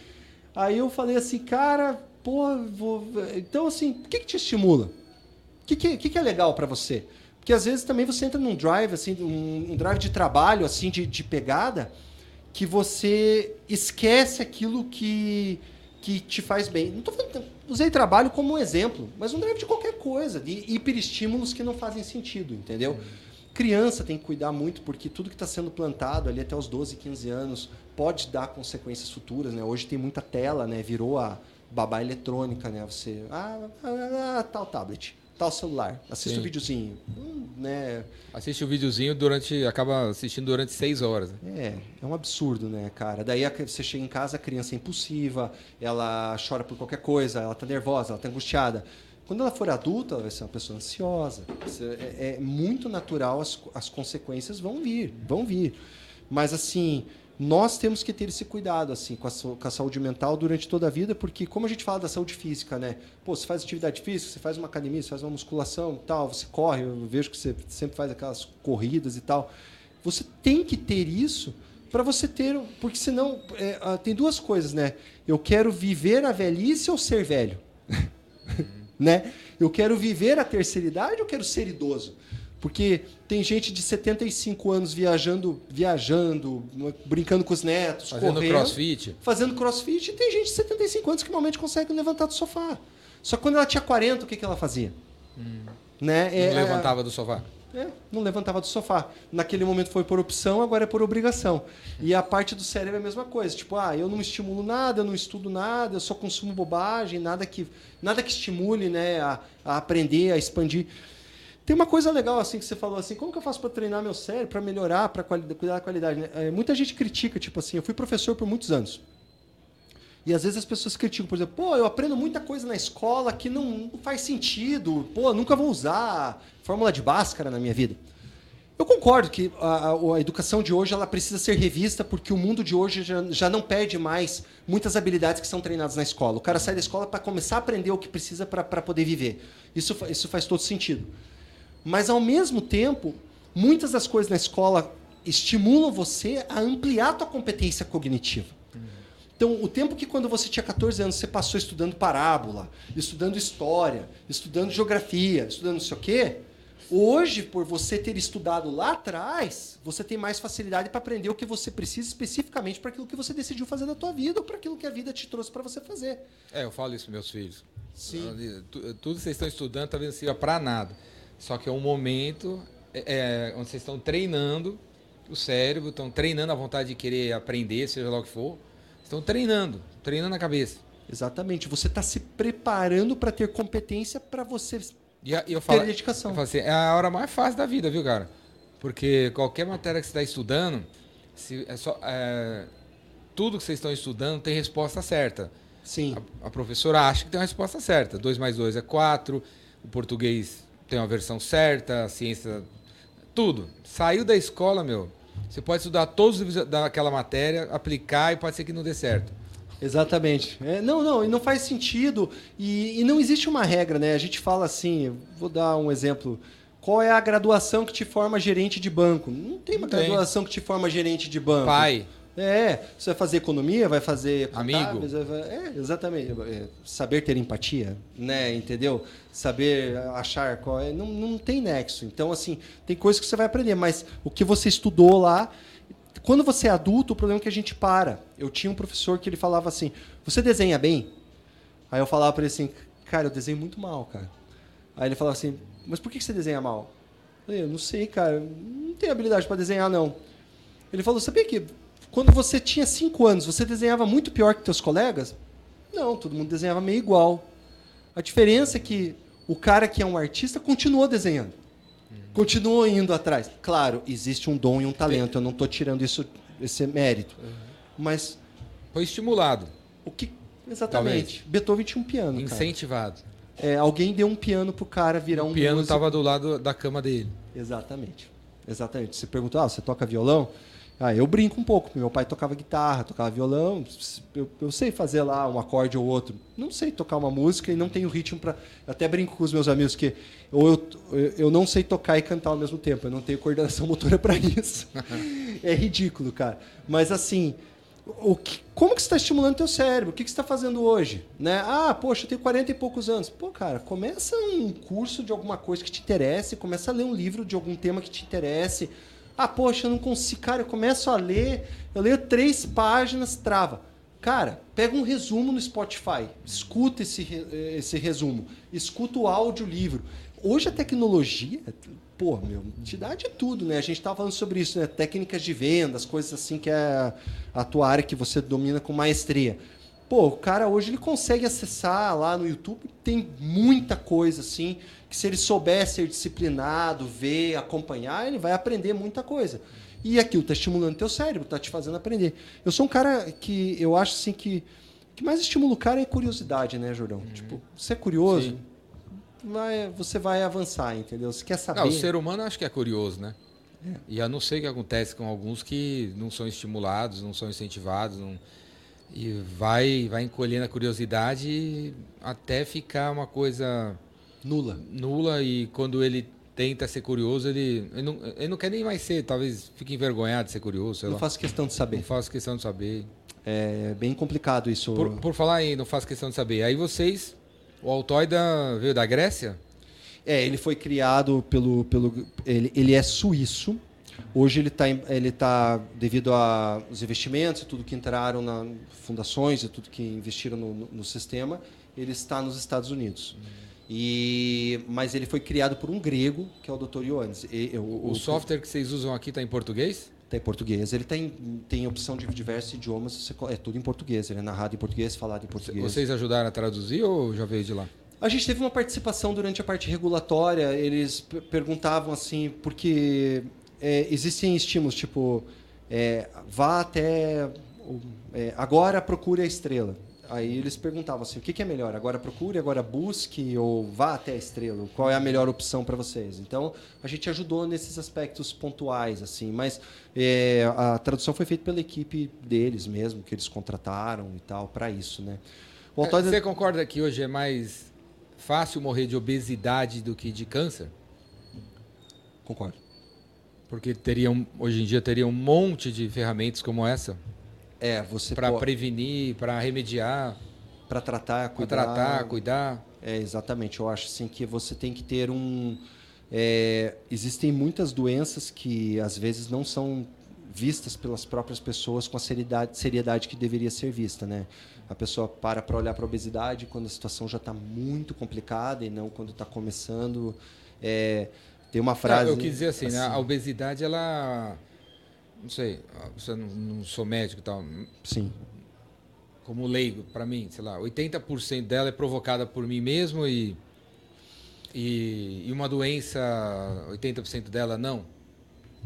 Aí eu falei assim, cara, pô, vou... Então, assim, o que, que te estimula? O que, que, que é legal para você? Porque às vezes também você entra num drive, assim, um, um drive de trabalho, assim, de, de pegada que você esquece aquilo que, que te faz bem. Não tô falando, usei trabalho como um exemplo, mas um drive de qualquer coisa, de hiperestímulos que não fazem sentido, entendeu? Uhum. Criança tem que cuidar muito, porque tudo que está sendo plantado ali até os 12, 15 anos pode dar consequências futuras, né? Hoje tem muita tela, né? Virou a babá eletrônica, né? Você, ah, ah, ah tal tablet tal celular, assiste o um videozinho, hum, né? Assiste o videozinho durante, acaba assistindo durante seis horas. É, é um absurdo, né, cara? Daí você chega em casa, a criança é impulsiva, ela chora por qualquer coisa, ela tá nervosa, ela tá angustiada. Quando ela for adulta, ela vai ser uma pessoa ansiosa. É, é muito natural, as, as consequências vão vir, vão vir. Mas assim, nós temos que ter esse cuidado assim com a, com a, saúde mental durante toda a vida, porque como a gente fala da saúde física, né? Pô, você faz atividade física, você faz uma academia, você faz uma musculação, tal, você corre, eu vejo que você sempre faz aquelas corridas e tal. Você tem que ter isso para você ter, porque senão é, ah, tem duas coisas, né? Eu quero viver a velhice ou ser velho, né? Eu quero viver a terceira idade ou quero ser idoso? Porque tem gente de 75 anos viajando, viajando, brincando com os netos, fazendo correndo, crossfit. Fazendo crossfit. E tem gente de 75 anos que normalmente consegue levantar do sofá. Só que quando ela tinha 40, o que, que ela fazia? Hum. Né? Não é, levantava do sofá. É, não levantava do sofá. Naquele momento foi por opção, agora é por obrigação. E a parte do cérebro é a mesma coisa. Tipo, ah, eu não estimulo nada, eu não estudo nada, eu só consumo bobagem, nada que, nada que estimule né, a, a aprender, a expandir. Tem uma coisa legal assim que você falou assim, como que eu faço para treinar meu cérebro, para melhorar, para cuidar da qualidade? Né? É, muita gente critica, tipo assim, eu fui professor por muitos anos. E às vezes as pessoas criticam, por exemplo, pô, eu aprendo muita coisa na escola que não, não faz sentido, pô, nunca vou usar fórmula de Bhaskara na minha vida. Eu concordo que a, a, a, educação de hoje ela precisa ser revista porque o mundo de hoje já, já não pede mais muitas habilidades que são treinadas na escola. O cara sai da escola para começar a aprender o que precisa para poder viver. Isso, isso faz todo sentido. Mas, ao mesmo tempo, muitas das coisas na escola estimulam você a ampliar a tua competência cognitiva. Então, o tempo que quando você tinha 14 anos você passou estudando parábola, estudando história, estudando geografia, estudando não sei o quê, hoje, por você ter estudado lá atrás, você tem mais facilidade para aprender o que você precisa especificamente para aquilo que você decidiu fazer na tua vida ou para aquilo que a vida te trouxe para você fazer. É, eu falo isso para meus filhos. Sim. Tudo que vocês estão estudando talvez não sirva para nada. Só que é um momento é, é, onde vocês estão treinando o cérebro, estão treinando a vontade de querer aprender, seja lá o que for. Estão treinando, treinando a cabeça. Exatamente. Você está se preparando para ter competência para você e a, eu falo, ter dedicação. Eu falo assim, é a hora mais fácil da vida, viu, cara? Porque qualquer matéria que você está estudando, se é só, é, tudo que vocês estão estudando tem resposta certa. Sim. A, a professora acha que tem uma resposta certa. 2 mais 2 é 4, o português tem uma versão certa, a ciência, tudo. Saiu da escola, meu, você pode estudar todos os daquela matéria, aplicar e pode ser que não dê certo. Exatamente. É, não, não, e não faz sentido. E, e, não existe uma regra, né? A gente fala assim, vou dar um exemplo. Qual é a graduação que te forma gerente de banco? Não tem uma não graduação tem. que te forma gerente de banco. Pai. É, você vai fazer economia, vai fazer amigo. É, exatamente. É, saber ter empatia, né? Entendeu? Saber achar qual é, não, não tem nexo. Então assim, tem coisas que você vai aprender, mas o que você estudou lá, quando você é adulto, o problema é que a gente para. Eu tinha um professor que ele falava assim: "Você desenha bem?" Aí eu falava para ele assim: "Cara, eu desenho muito mal, cara." Aí ele falava assim: "Mas por que você desenha mal?" Eu falei: "Eu não sei, cara, não tenho habilidade para desenhar não." Ele falou: "Sabia que quando você tinha 5 anos, você desenhava muito pior que seus colegas? Não, todo mundo desenhava meio igual. A diferença é que o cara que é um artista continuou desenhando. Continuou indo atrás. Claro, existe um dom e um talento. Eu não estou tirando isso, esse mérito. Mas. Foi estimulado. O que. Exatamente. Talvez. Beethoven tinha um piano. Incentivado. É, alguém deu um piano pro cara virar um. O piano estava do lado da cama dele. Exatamente. Exatamente. Você perguntou, ah, você toca violão? Ah, eu brinco um pouco. Meu pai tocava guitarra, tocava violão. Eu, eu sei fazer lá um acorde ou outro. Não sei tocar uma música e não tenho ritmo para. Até brinco com os meus amigos que ou eu, eu não sei tocar e cantar ao mesmo tempo. Eu não tenho coordenação motora para isso. é ridículo, cara. Mas assim, o que, como que você está estimulando teu cérebro? O que, que você está fazendo hoje? Né? Ah, poxa, eu tenho 40 e poucos anos. Pô, cara, começa um curso de alguma coisa que te interesse, começa a ler um livro de algum tema que te interesse ah, poxa, eu não consigo. Cara, eu começo a ler, eu leio três páginas, trava. Cara, pega um resumo no Spotify, escuta esse, esse resumo, escuta o audiolivro. Hoje a tecnologia, pô, meu, te dá de tudo, né? A gente estava falando sobre isso, né? Técnicas de vendas, coisas assim que é a tua área que você domina com maestria. Pô, o cara hoje ele consegue acessar lá no YouTube, tem muita coisa assim que se ele souber ser disciplinado, ver, acompanhar, ele vai aprender muita coisa. E aquilo está estimulando teu cérebro, está te fazendo aprender. Eu sou um cara que eu acho assim que que mais estimula o cara é curiosidade, né, Jordão? Uhum. Tipo, você é curioso, vai, você vai avançar, entendeu? Você quer saber. Não, o ser humano acho que é curioso, né? É. E eu não sei o que acontece com alguns que não são estimulados, não são incentivados, não... e vai vai encolhendo a curiosidade até ficar uma coisa Nula. Nula e quando ele tenta ser curioso, ele, ele, não, ele não quer nem mais ser, talvez fique envergonhado de ser curioso. não lá. faço questão de saber. Não faço questão de saber. É bem complicado isso. Por, por falar em não faço questão de saber, aí vocês, o Altoida veio da Grécia? É, ele foi criado pelo. pelo ele, ele é suíço. Hoje ele está, ele tá, devido aos investimentos e tudo que entraram na fundações e tudo que investiram no, no, no sistema, ele está nos Estados Unidos. Uhum. E, mas ele foi criado por um grego, que é o Dr. Ioannis. E, o, o, o, software que vocês usam aqui está em português? Está em português. Ele tem, tem opção de diversos idiomas, é tudo em português. Ele é narrado em português, falado em português. Vocês ajudaram a traduzir ou já veio de lá? A gente teve uma participação durante a parte regulatória. Eles perguntavam assim, porque é, existem estímulos, tipo, é, vá até. É, agora procure a estrela. Aí eles perguntavam assim: o que, que é melhor? Agora procure, agora busque ou vá até a estrela? Qual é a melhor opção para vocês? Então a gente ajudou nesses aspectos pontuais, assim, mas é, a tradução foi feita pela equipe deles mesmo, que eles contrataram e tal, para isso, né? O autor... Você concorda que hoje é mais fácil morrer de obesidade do que de câncer? Concordo. Porque teriam, hoje em dia teria um monte de ferramentas como essa é, você para pode... prevenir, para remediar, para tratar, cuidar. Para tratar, cuidar. É, exatamente. Eu acho assim que você tem que ter um é, existem muitas doenças que às vezes não são vistas pelas próprias pessoas com a seriedade, seriedade que deveria ser vista, né? A pessoa para para olhar para a obesidade quando a situação já está muito complicada e não quando está começando. É, tem uma frase. eu quis dizer assim, assim. Né? a obesidade ela não sei, você não, não sou médico e tal. Sim. Como leigo, para mim, sei lá, 80% dela é provocada por mim mesmo e, e, e uma doença, 80% dela não?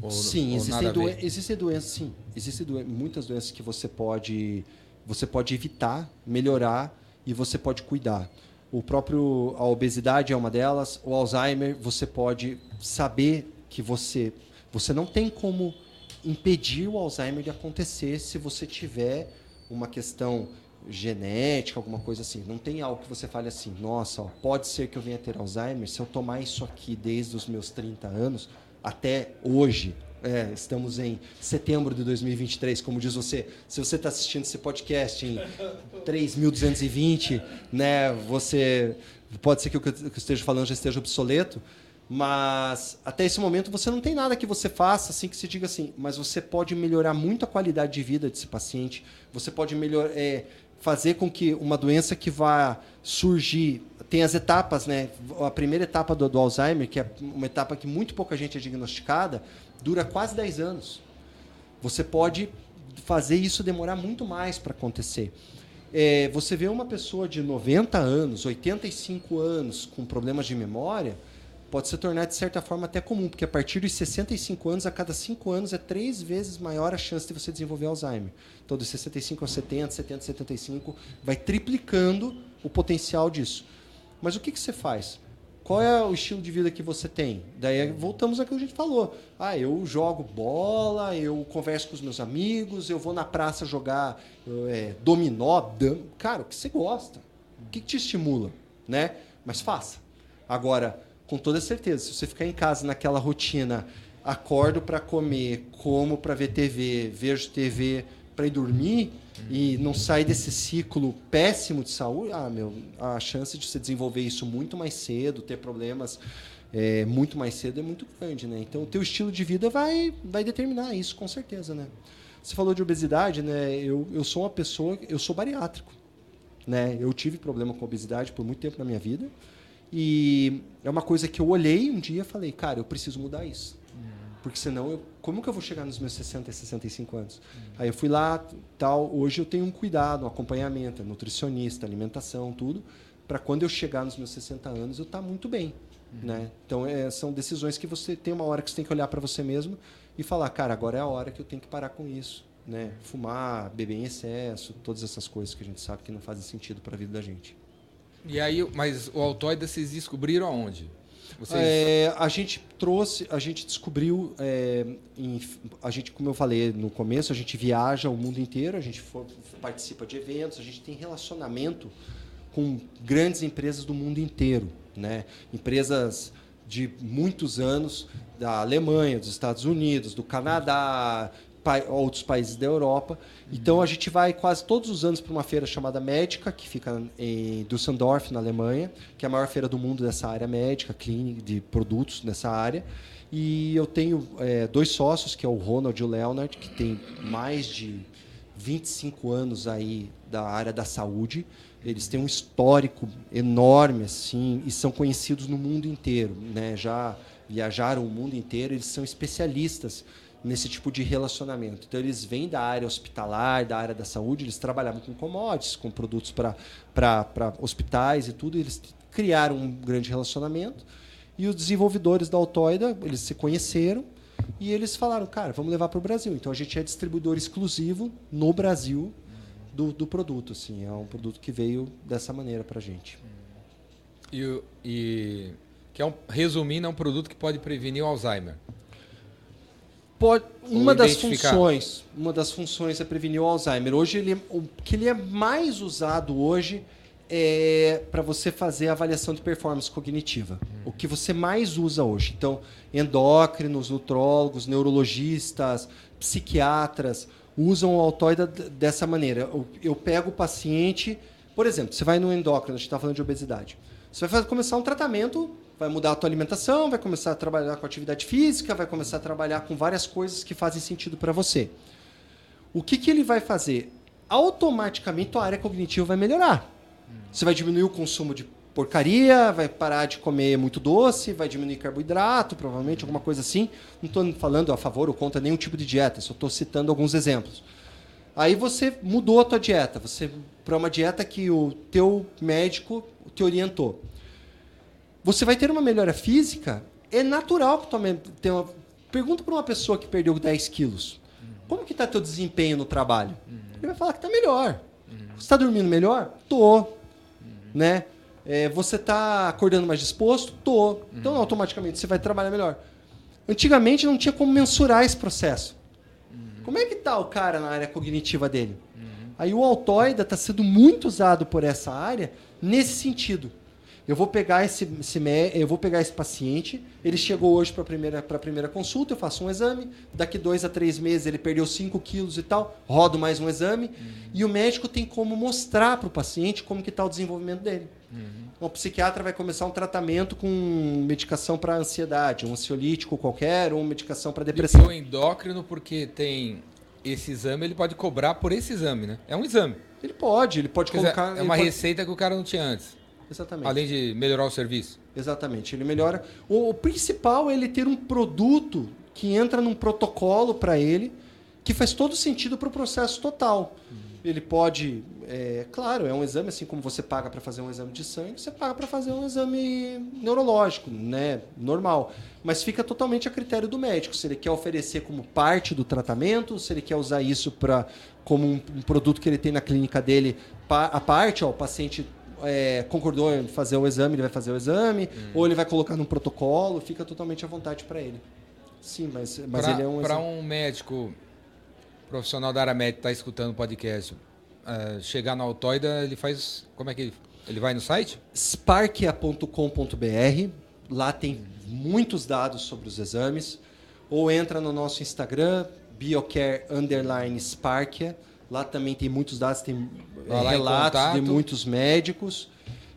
Ou, sim, ou existem, doen existem doenças, sim. Existem doen muitas doenças que você pode, você pode evitar, melhorar e você pode cuidar. O próprio a obesidade é uma delas, o Alzheimer, você pode saber que você você não tem como impedir o Alzheimer de acontecer se você tiver uma questão genética, alguma coisa assim. Não tem algo que você fale assim, nossa, ó, pode ser que eu venha ter Alzheimer se eu tomar isso aqui desde os meus 30 anos até hoje. É, estamos em setembro de 2023, como diz você. Se você está assistindo esse podcast em 3.220, né, você pode ser que o que eu esteja falando já esteja obsoleto, mas até esse momento você não tem nada que você faça assim que se diga assim, mas você pode melhorar muito a qualidade de vida desse paciente, você pode melhor, é, fazer com que uma doença que vá surgir tem as etapas, né? A primeira etapa do, do, Alzheimer, que é uma etapa que muito pouca gente é diagnosticada, dura quase 10 anos. Você pode fazer isso demorar muito mais para acontecer. É, você vê uma pessoa de 90 anos, 85 anos, com problemas de memória, pode se tornar, de certa forma, até comum, porque a partir dos 65 anos, a cada 5 anos, é três vezes maior a chance de você desenvolver Alzheimer. Então, dos 65 a 70, 70 a 75, vai triplicando o potencial disso. Mas o que, que você faz? Qual é o estilo de vida que você tem? Daí voltamos ao que a gente falou. Ah, eu jogo bola, eu converso com os meus amigos, eu vou na praça jogar é, dominó, dam... cara, o que você gosta? O que te estimula, né? Mas faça. Agora, com toda certeza, se você ficar em casa naquela rotina, acordo para comer, como para ver TV, vejo TV para ir dormir, e não sai desse ciclo péssimo de saúde, ah, meu, a chance de você desenvolver isso muito mais cedo, ter problemas é, muito mais cedo é muito grande, né? Então, o teu estilo de vida vai, vai determinar isso, com certeza, né? Você falou de obesidade, né? Eu, eu sou uma pessoa, eu sou bariátrico, né? Eu tive problema com obesidade por muito tempo na minha vida e é uma coisa que eu olhei um dia e falei, cara, eu preciso mudar isso. Porque senão, eu, como que eu vou chegar nos meus 60 e 65 anos? Uhum. Aí eu fui lá, tal. Hoje eu tenho um cuidado, um acompanhamento, nutricionista, alimentação, tudo, para quando eu chegar nos meus 60 anos eu estar tá muito bem. Uhum. Né? Então, é, são decisões que você tem uma hora que você tem que olhar para você mesmo e falar, cara, agora é a hora que eu tenho que parar com isso. Né? Fumar, beber em excesso, todas essas coisas que a gente sabe que não fazem sentido para a vida da gente. E aí, mas o Altoida vocês descobriram aonde? Vocês... É, a gente trouxe, a gente descobriu, é, em, a gente, como eu falei no começo, a gente viaja o mundo inteiro, a gente for, participa de eventos, a gente tem relacionamento com grandes empresas do mundo inteiro, né? Empresas de muitos anos da Alemanha, dos Estados Unidos, do Canadá, outros países da Europa. Então a gente vai quase todos os anos para uma feira chamada Médica, que fica em Düsseldorf, na Alemanha, que é a maior feira do mundo dessa área médica, clínica, de produtos nessa área. E eu tenho é, dois sócios, que é o Ronald e o Leonard, que tem mais de 25 anos aí da área da saúde. Eles têm um histórico enorme assim e são conhecidos no mundo inteiro, né? Já viajaram o mundo inteiro, eles são especialistas nesse tipo de relacionamento. Então, eles vêm da área hospitalar, da área da saúde, eles trabalhavam com commodities, com produtos para hospitais e tudo, e eles criaram um grande relacionamento. E os desenvolvedores da Altoida, eles se conheceram e eles falaram, cara, vamos levar para o Brasil. Então, a gente é distribuidor exclusivo no Brasil do, do produto. Assim, é um produto que veio dessa maneira para a gente. E, e que é um, resumindo, é um produto que pode prevenir o Alzheimer pode, uma das funções, uma das funções é prevenir o Alzheimer. Hoje ele, o que ele é mais usado hoje é para você fazer a avaliação de performance cognitiva. O que você mais usa hoje. Então, endócrinos, nutrólogos, neurologistas, psiquiatras usam o altoida dessa maneira. Eu, eu pego o paciente, por exemplo, você vai no endócrino, a gente está falando de obesidade. Você vai começar um tratamento vai mudar a tua alimentação, vai começar a trabalhar com atividade física, vai começar a trabalhar com várias coisas que fazem sentido para você. O que, que ele vai fazer? Automaticamente tua área cognitiva vai melhorar. Você vai diminuir o consumo de porcaria, vai parar de comer muito doce, vai diminuir carboidrato, provavelmente alguma coisa assim. Não estou falando a favor ou contra nenhum tipo de dieta, só estou citando alguns exemplos. Aí você mudou a tua dieta, você para uma dieta que o teu médico te orientou você vai ter uma melhora física, é natural que tome, tenha uma... Pergunta para uma pessoa que perdeu 10 quilos. Como que está teu desempenho no trabalho? Ele vai falar que está melhor. Você está dormindo melhor? Tô. Né? É, você está acordando mais disposto? Tô. Então, automaticamente, você vai trabalhar melhor. Antigamente, não tinha como mensurar esse processo. Como é que está o cara na área cognitiva dele? Aí o altoida está sendo muito usado por essa área nesse sentido. Eu vou pegar esse, esse eu vou pegar esse paciente, ele chegou hoje para a primeira, primeira consulta, eu faço um exame, daqui dois a três meses ele perdeu 5 quilos e tal, rodo mais um exame, uhum. e o médico tem como mostrar para o paciente como que está o desenvolvimento dele. Uhum. O psiquiatra vai começar um tratamento com medicação para ansiedade, um ansiolítico qualquer, ou uma medicação para depressão. E o endócrino, porque tem esse exame, ele pode cobrar por esse exame, né? É um exame. Ele pode, ele pode Quer colocar... Dizer, é uma receita que o cara não tinha antes. Exatamente. Além de melhorar o serviço. Exatamente. Ele melhora. O, o principal é ele ter um produto que entra num protocolo para ele que faz todo sentido para o processo total. Uhum. Ele pode, é, claro, é um exame assim como você paga para fazer um exame de sangue, você paga para fazer um exame neurológico, né, normal. Mas fica totalmente a critério do médico se ele quer oferecer como parte do tratamento, se ele quer usar isso para como um, um, produto que ele tem na clínica dele a parte, ó, o paciente é, concordou em fazer o exame, ele vai fazer o exame, Hum. ou ele vai colocar num protocolo, fica totalmente à vontade para ele. Sim, mas, mas Pra- ele é um exame. um médico profissional da área médica que tá escutando o podcast, eh, chegar na Altoida, ele faz. Como é que ele. Ele vai no site? sparkia.com.br. Lá tem muitos dados sobre os exames. Ou entra no nosso Instagram, biocare underline Sparkia. Lá também tem muitos dados, tem Vai em relatos de muitos médicos.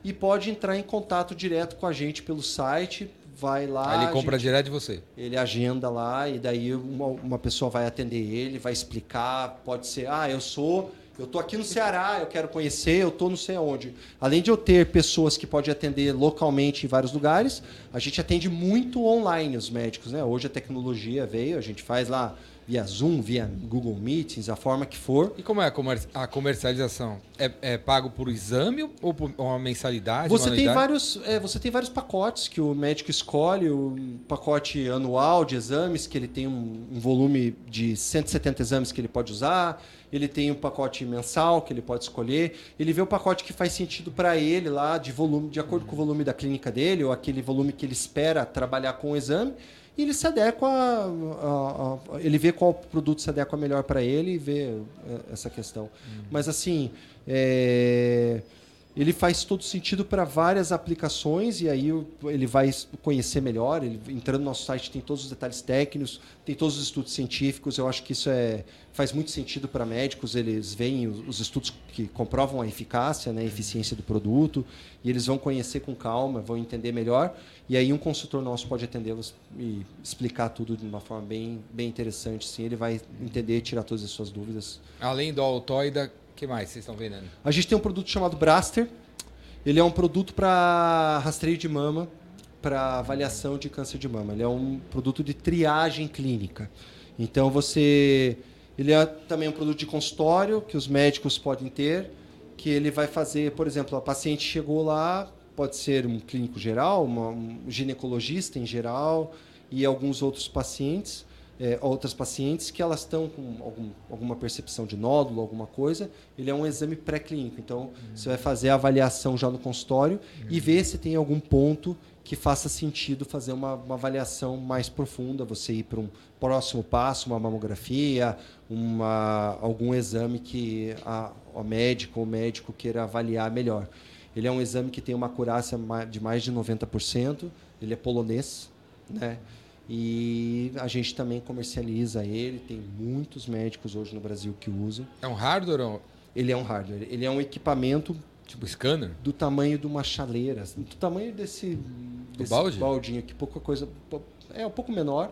E pode entrar em contato direto com a gente pelo site. Vai lá. Aí ele compra gente- direto de você. ele agenda lá e daí uma, uma pessoa vai atender ele, vai explicar, pode ser, ah, eu sou, eu tô aqui no Ceará, eu quero conhecer, eu tô não sei aonde. Além de eu ter pessoas que podem atender localmente em vários lugares, a gente atende muito online os médicos, né? Hoje a tecnologia veio, a gente faz lá via Zoom, via Google Meetings, a forma que for. E como é a, comer- a comercialização? É, é pago por exame ou por uma mensalidade? Você uma tem, vários, é, você tem vários pacotes que o médico escolhe, o pacote anual de exames, que ele tem um, um volume de 170 exames que ele pode usar, ele tem um pacote mensal que ele pode escolher, ele vê o pacote que faz sentido para ele lá, de volume, de acordo com o volume da clínica dele, ou aquele volume que ele espera trabalhar com o exame, e ele se adequa, a, a- a- ele vê qual produto se adequa melhor para ele e vê é, essa questão. Mas assim, é, ele faz todo sentido para várias aplicações e aí ele vai conhecer melhor. Ele, entrando no nosso site tem todos os detalhes técnicos, tem todos os estudos científicos. Eu acho que isso é, faz muito sentido para médicos. Eles veem os, os estudos que comprovam a eficácia, né, a eficiência do produto e eles vão conhecer com calma, vão entender melhor. E aí um consultor nosso pode atendê-los e explicar tudo de uma forma bem, bem interessante. Sim, ele vai entender tirar todas as suas dúvidas. Além do Altoida, que mais vocês estão vendendo? A gente tem um produto chamado Braster. Ele é um produto para rastreio de mama, para avaliação de câncer de mama. Ele é um produto de triagem clínica. Então você, ele é também um produto de consultório que os médicos podem ter, que ele vai fazer, por exemplo, a paciente chegou lá, pode ser um clínico geral, uma- um ginecologista em geral e alguns outros pacientes é, outras pacientes que elas estão com algum- alguma percepção de nódulo, alguma coisa, ele é um exame pré-clínico. Então, você vai fazer a avaliação já no consultório e ver se tem algum ponto que faça sentido fazer uma, uma avaliação mais profunda, você ir para um próximo passo, uma mamografia, uma, algum exame que a, o médico ou médico queira avaliar melhor. Ele é um exame que tem uma acurácia de mais de 90%, ele é polonês, né? E a gente também comercializa ele, tem muitos médicos hoje no Brasil que usam. É um hardware ou Ele é um hardware, ele é um equipamento tipo scanner? do tamanho de uma chaleira, assim, do tamanho desse, desse balde? baldinho aqui, pouca coisa, é um pouco menor,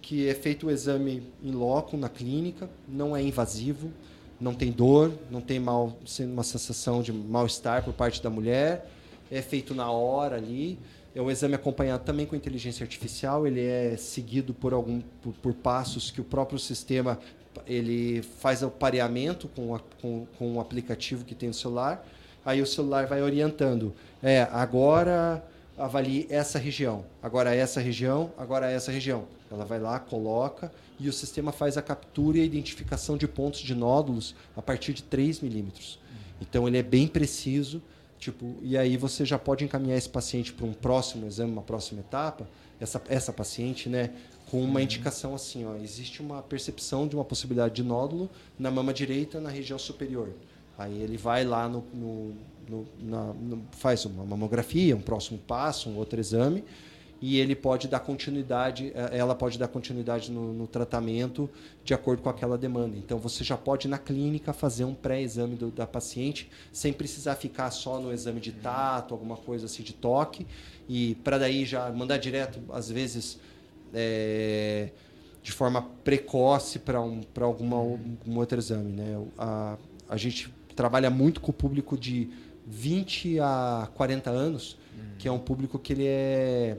que é feito o exame em loco na clínica, não é invasivo, não tem dor, não tem mal, uma sensação de mal-estar por parte da mulher, é feito na hora ali. É um exame acompanhado também com inteligência artificial, ele é seguido por algum por, por passos que o próprio sistema ele faz o pareamento com, a, com, com o aplicativo que tem no celular. Aí o celular vai orientando. É, agora avalie essa região, agora essa região, agora essa região. Ela vai lá, coloca e o sistema faz a captura e a identificação de pontos de nódulos a partir de 3 milímetros. Então ele é bem preciso. Tipo, e aí você já pode encaminhar esse paciente para um próximo exame, uma próxima etapa, essa, essa paciente, né, com uma indicação assim, ó, existe uma percepção de uma possibilidade de nódulo na mama direita, na região superior. Aí ele vai lá no, no, no- na- no- faz uma mamografia, um próximo passo, um outro exame, e ele pode dar continuidade, eh, ela pode dar continuidade no, no tratamento de acordo com aquela demanda. Então você já pode na clínica fazer um pré-exame da paciente sem precisar ficar só no exame de tato, alguma coisa assim de toque, e para daí já mandar direto, às vezes eh, de forma precoce para um, alguma algum outro exame, né? A, a gente trabalha muito com o público de 20 a 40 anos, que é um público que ele é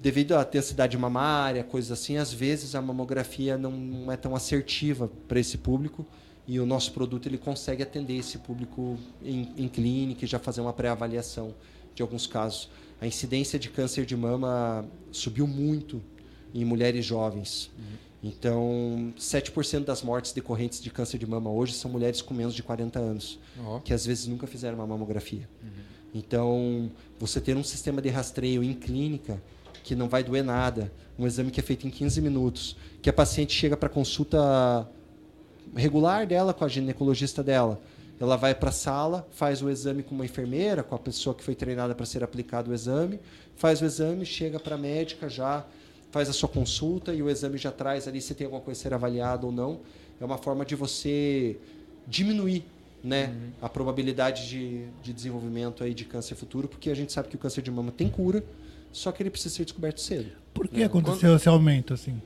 devido à densidade mamária, coisas assim, às vezes a mamografia não, é tão assertiva para esse público e o nosso produto ele consegue atender esse público em, em clínica e já fazer uma pré-avaliação de alguns casos. A incidência de câncer de mama subiu muito em mulheres jovens. Então, 7% das mortes decorrentes de câncer de mama hoje são mulheres com menos de 40 anos, Ó. que às vezes nunca fizeram uma mamografia. Então, você ter um sistema de rastreio em clínica que não vai doer nada, um exame que é feito em 15 minutos, que a paciente chega para consulta regular dela com a ginecologista dela. Ela vai para a sala, faz o exame com uma enfermeira, com a pessoa que foi treinada para ser aplicado o exame, faz o exame, chega para a médica já, faz a sua consulta e o exame já traz ali se tem alguma coisa a ser avaliada ou não. É uma forma de você diminuir né, a probabilidade de, de desenvolvimento aí de câncer futuro, porque a gente sabe que o câncer de mama tem cura, só que ele precisa ser descoberto cedo. Por que aconteceu esse aumento, assim?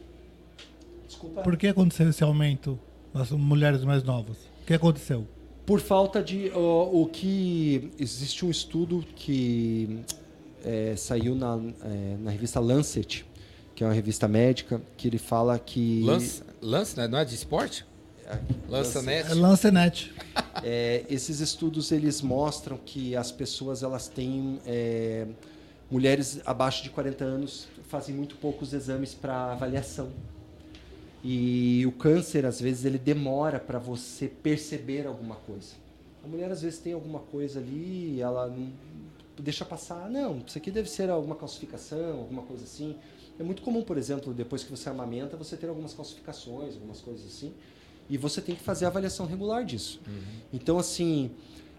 Desculpa. Por que aconteceu esse aumento das mulheres mais novas? O que aconteceu? Por falta de. ó, o que. Existe um estudo que é, saiu na, é, na revista Lancet, que é uma revista médica, que ele fala que. Lance, lance né? não é de esporte? Lançanete. É Lancenet. É, esses estudos eles mostram que as pessoas elas têm é, mulheres abaixo de 40 anos fazem muito poucos exames para avaliação e o câncer às vezes ele demora para você perceber alguma coisa a mulher às vezes tem alguma coisa ali ela não deixa passar não isso aqui deve ser alguma calcificação alguma coisa assim é muito comum por exemplo depois que você amamenta você ter algumas calcificações algumas coisas assim e você tem que fazer a avaliação regular disso. Então, assim,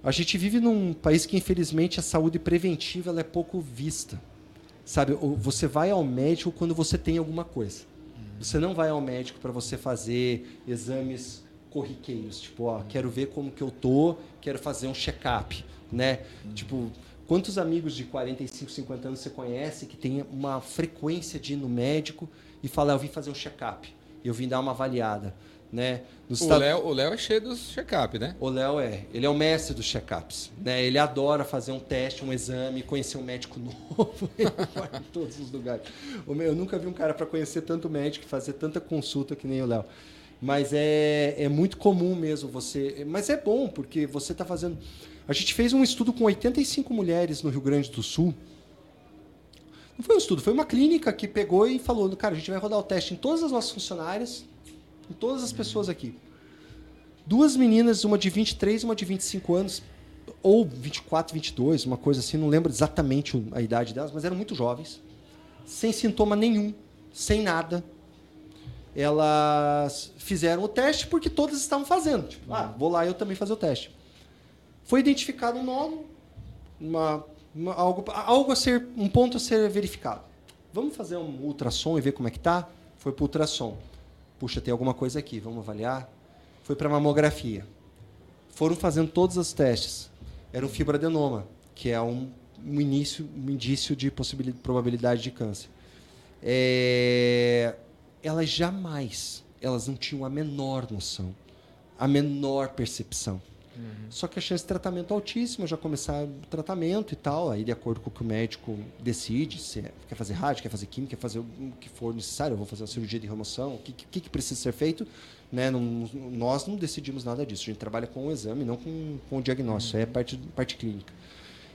a gente vive num país que, infelizmente, a saúde preventiva ela é pouco vista. Sabe, você vai ao médico quando você tem alguma coisa. Você não vai ao médico para você fazer exames corriqueiros, tipo, ó, quero ver como que eu tô, quero fazer um check-up, né? Tipo, quantos amigos de 45, 50 anos você conhece que tem uma frequência de ir no médico e falar, eu vim fazer um check-up, eu vim dar uma avaliada, né? Nos O Estados- Léo, o Léo é cheio dos check-up, né? o Léo é, ele é o mestre dos check-ups, né? Ele adora fazer um teste, um exame, conhecer um médico novo, ele vai em todos os lugares. Eu nunca vi um cara para conhecer tanto médico e fazer tanta consulta que nem o Léo. Mas é, é muito comum mesmo você. Mas é bom, porque você está fazendo. A gente fez um estudo com 85 mulheres no Rio Grande do Sul. Não foi um estudo, foi uma clínica que pegou e falou: cara, a gente vai rodar o teste em todas as nossas funcionárias, em todas as pessoas aqui duas meninas, uma de 23 e uma de 25 anos, ou 24, 22, uma coisa assim, não lembro exatamente a idade delas, mas eram muito jovens, sem sintoma nenhum, sem nada. Elas fizeram o teste porque todas estavam fazendo. Tipo, ah, vou lá eu também fazer o teste. Foi identificado um nódulo, uma, uma- algo, algo a ser, um ponto a ser verificado. Vamos fazer um ultrassom e ver como é que tá? Foi para ultrassom. Puxa, tem alguma coisa aqui, vamos avaliar? Foi para mamografia. Foram fazendo todos os testes. Era um fibroadenoma, que é um, um início, um indício de possibilidade, probabilidade de câncer. É, elas jamais, elas não tinham a menor noção, a menor percepção. Só que a chance de tratamento é altíssima, já começar o tratamento e tal, aí de acordo com o que o médico decide, se é- quer fazer rádio, quer fazer química, quer fazer o que for necessário, eu vou fazer uma cirurgia de remoção, o que, que, que precisa ser feito, né? Não- nós não decidimos nada disso, a gente trabalha com o exame, não com, com o diagnóstico, é parte, parte clínica.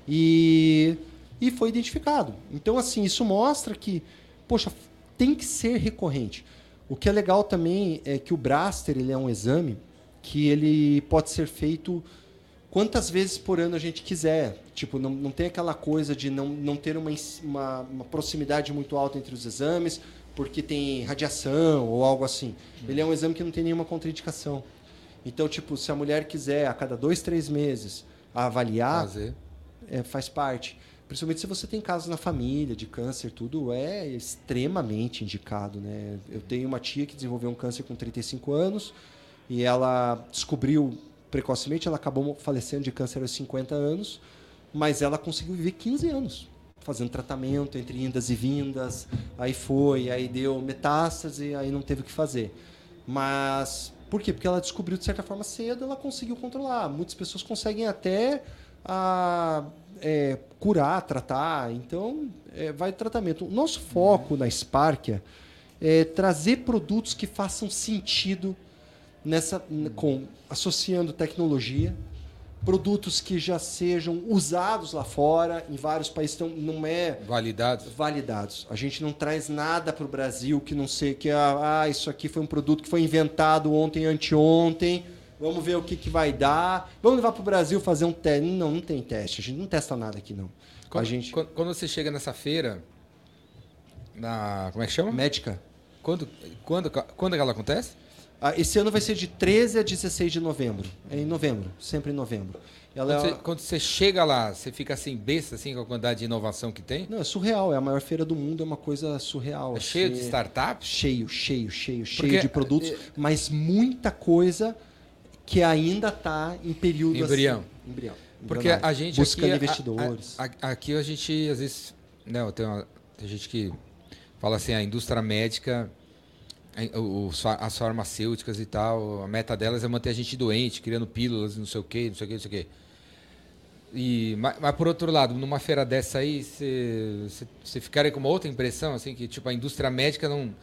E, e foi identificado. Então, assim, isso mostra que, poxa, tem que ser recorrente. O que é legal também é que o Braster ele é um exame que ele pode ser feito quantas vezes por ano a gente quiser. Tipo, não, não tem aquela coisa de não, não ter uma, uma, uma proximidade muito alta entre os exames, porque tem radiação ou algo assim. Ele é um exame que não tem nenhuma contraindicação. Então, tipo, se a mulher quiser a cada dois, três meses avaliar, Fazer. é, faz parte. Principalmente se você tem casos na família de câncer, tudo é extremamente indicado. Né? Eu tenho uma tia que desenvolveu um câncer com 35 anos e ela descobriu precocemente, ela acabou falecendo de câncer aos 50 anos, mas ela conseguiu viver 15 anos fazendo tratamento entre indas e vindas, aí foi, aí deu metástase, aí não teve o que fazer. Mas por quê? Porque ela descobriu de certa forma cedo, ela conseguiu controlar. Muitas pessoas conseguem até a, é, curar, tratar. Então, é, vai tratamento. O nosso foco na Sparkia é trazer produtos que façam sentido nessa com associando tecnologia produtos que já sejam usados lá fora, em vários países, então não é Validados. validados. A gente não traz nada para o Brasil que não sei que ah, ah, isso aqui foi um produto que foi inventado ontem, anteontem. Vamos ver o que, que vai dar. Vamos levar para o Brasil fazer um teste. Não, não tem teste. A gente não testa nada aqui não. Quando, a gente quando, quando você chega nessa feira, na. Como é que chama? médica. Quando, quando, quando ela acontece? Ah, esse ano vai ser de 13 a 16 de novembro. É em novembro, sempre em novembro. Ela Quando é- você, quando você chega lá, você fica assim, besta, assim, com a quantidade de inovação que tem? Não, é surreal. É a maior feira do mundo. É uma coisa surreal. É cheio de assim. startups? Cheio, cheio, cheio, cheio Porque- de produtos, é- mas muita coisa que ainda está em período Embrião. assim, embrião. Porque a gente buscando aqui, investidores. a- a- aqui a gente às vezes, não, tem, uma- tem gente que fala assim, a indústria médica, as farmacêuticas e tal, a meta delas é manter a gente doente, criando pílulas, não sei o quê, não sei o quê, não sei o quê. E, mas, mas, por outro lado, numa feira dessa aí, você ficaria com uma outra impressão, assim, que tipo a indústria médica não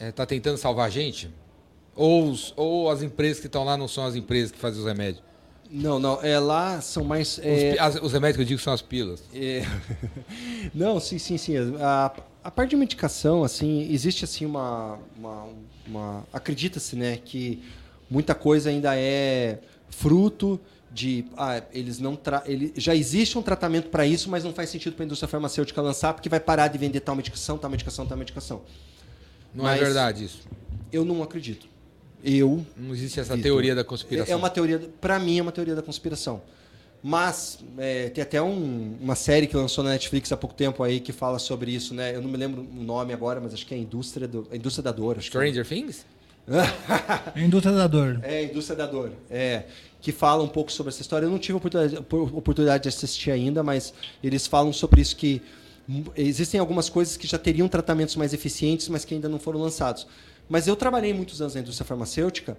está tentando salvar a gente? Ou, os- ou as empresas que estão lá não são as empresas que fazem os remédios? Não, não, é, lá são mais... Os, é, pi- as- os remédios que eu digo são as pílulas. É. Não, sim, sim, sim. A, a parte de medicação, assim, existe assim uma, uma, uma- acredita-se, né, que muita coisa ainda é fruto de, ah, eles não tra ele já existe um tratamento para isso, mas não faz sentido para a indústria farmacêutica lançar porque vai parar de vender tal medicação, tal medicação, tal medicação. Não Mas- é verdade isso. Eu não acredito. Eu Não existe essa Vitor, teoria da conspiração. é uma teoria, para mim é uma teoria da conspiração. Mas é, tem até um- uma série que lançou na Netflix há pouco tempo aí que fala sobre isso, né? Eu não me lembro o nome agora, mas acho que é a indústria do, a indústria da dor. Acho que é. Stranger Things? A indústria da dor. É, a indústria da dor. É, que fala um pouco sobre essa história. Eu não tive oportunidade, por- oportunidade de assistir ainda, mas eles falam sobre isso que existem algumas coisas que já teriam tratamentos mais eficientes, mas que ainda não foram lançados. Mas eu trabalhei muitos anos na indústria farmacêutica.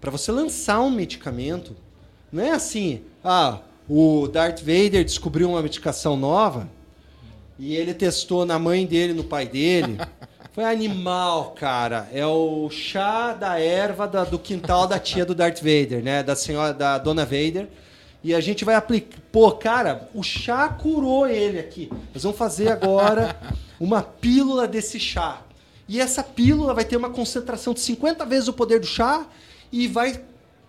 Para você lançar um medicamento, não é assim, ah, o Darth Vader descobriu uma medicação nova e ele testou na mãe dele, no pai dele. Foi animal, cara. É o chá da erva da- do quintal da tia do Darth Vader, né? Da senhora, da Dona Vader. E a gente vai aplicar. Pô, cara, o chá curou ele aqui. Nós vamos fazer agora uma pílula desse chá. E essa pílula vai ter uma concentração de 50 vezes o poder do chá e vai.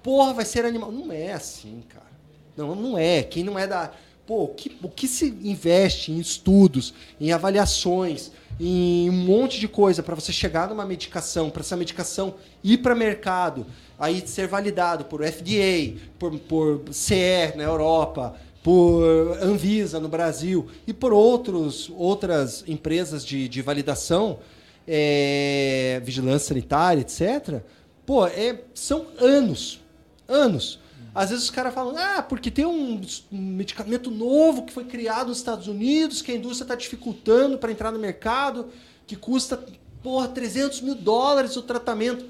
Porra, vai ser animal. Não é assim, cara. Não, não é. Quem não é da. Pô, o que, o que se investe em estudos, em avaliações, em um monte de coisa para você chegar numa medicação, para essa medicação ir para mercado, aí ser validado por FDA, por, por CE na Europa, por Anvisa no Brasil e por outros, outras empresas de, de validação, é, vigilância sanitária, etc. Pô, é, são anos. Anos. Às vezes os caras falam, ah, porque tem um, medicamento novo que foi criado nos Estados Unidos, que a indústria está dificultando para entrar no mercado, que custa, porra, 300 mil dólares o tratamento.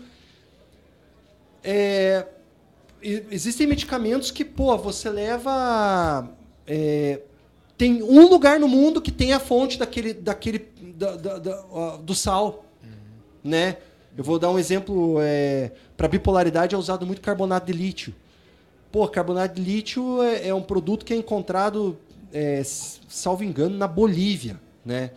É, existem medicamentos que, pô, você leva. é, tem um lugar no mundo que tem a fonte daquele, daquele da- da- da- do sal, né? Eu vou dar um exemplo. para bipolaridade é usado muito carbonato de lítio. Pô, carbonato de lítio é, é um produto que é encontrado, é, salvo engano, na Bolívia, né?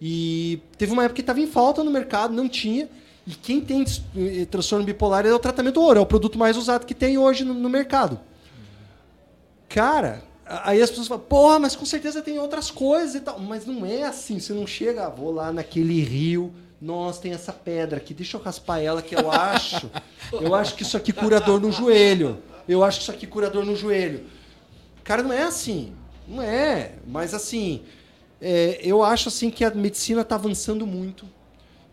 E teve uma época que estava em falta no mercado, não tinha. E quem tem eh, transtorno bipolar é o tratamento ouro, é o produto mais usado que tem hoje no, no mercado. Cara, aí as pessoas falam, porra, mas com certeza tem outras coisas e tal. Mas não é assim, você não chega, ah, vou lá naquele rio, nossa, tem essa pedra aqui, deixa eu raspar ela que eu acho. eu acho que isso aqui cura dor no joelho. Eu acho que isso aqui cura dor no joelho. Cara, não é assim. Não é. Mas assim, é, eu acho assim que a medicina está avançando muito.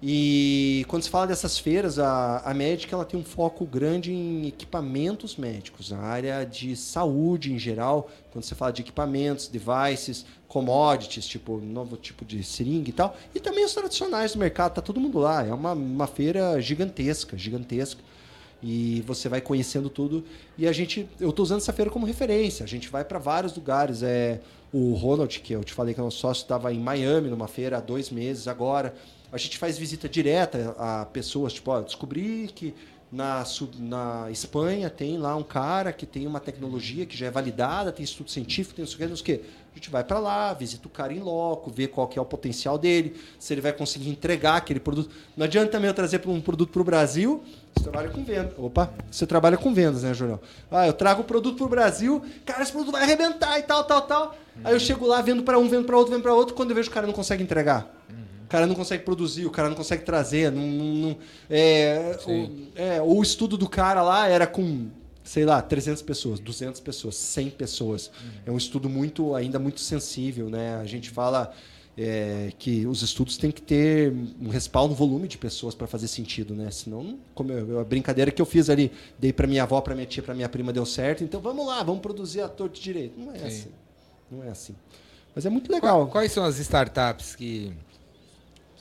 E quando se fala dessas feiras, a, a médica ela tem um foco grande em equipamentos médicos, na área de saúde em geral. Quando você fala de equipamentos, devices, commodities, tipo novo tipo de seringa e tal. E também os tradicionais do mercado, tá todo mundo lá. É uma, uma feira gigantesca, gigantesca e você vai conhecendo tudo. E a gente, eu estou usando essa feira como referência. A gente vai para vários lugares. É o Ronald, que eu te falei que é nosso sócio, estava em Miami numa feira há dois meses agora. A gente faz visita direta a pessoas, tipo, ó, descobri que Na, na Espanha tem lá um cara que tem uma tecnologia que já é validada, tem estudo científico, tem não sei o que. A gente vai para lá, visita o cara em loco, vê qual que é o potencial dele, se ele vai conseguir entregar aquele produto. Não adianta também eu trazer um produto para o Brasil, você trabalha com vendas. Opa, você trabalha com vendas, né, Julião? Ah, eu trago o produto para o Brasil, cara, esse produto vai arrebentar e tal, tal, tal. Aí eu chego lá, vendo para um, vendo para outro, vendo para outro, quando eu vejo o cara não consegue entregar cara não consegue produzir, o cara não consegue trazer. Não, não é, o, é, o estudo do cara lá era com, sei lá, 300 pessoas, 200 pessoas, 100 pessoas. Uhum. É um estudo muito ainda muito sensível. Né? A gente fala é, que os estudos têm que ter um respaldo, um volume de pessoas para fazer sentido. Né? Senão, como eu, a brincadeira que eu fiz ali, dei para minha avó, para minha tia, para minha prima, deu certo. Então vamos lá, vamos produzir a torta direito. Não é Sim. assim. Não é assim. Mas é muito legal. Quais são as startups que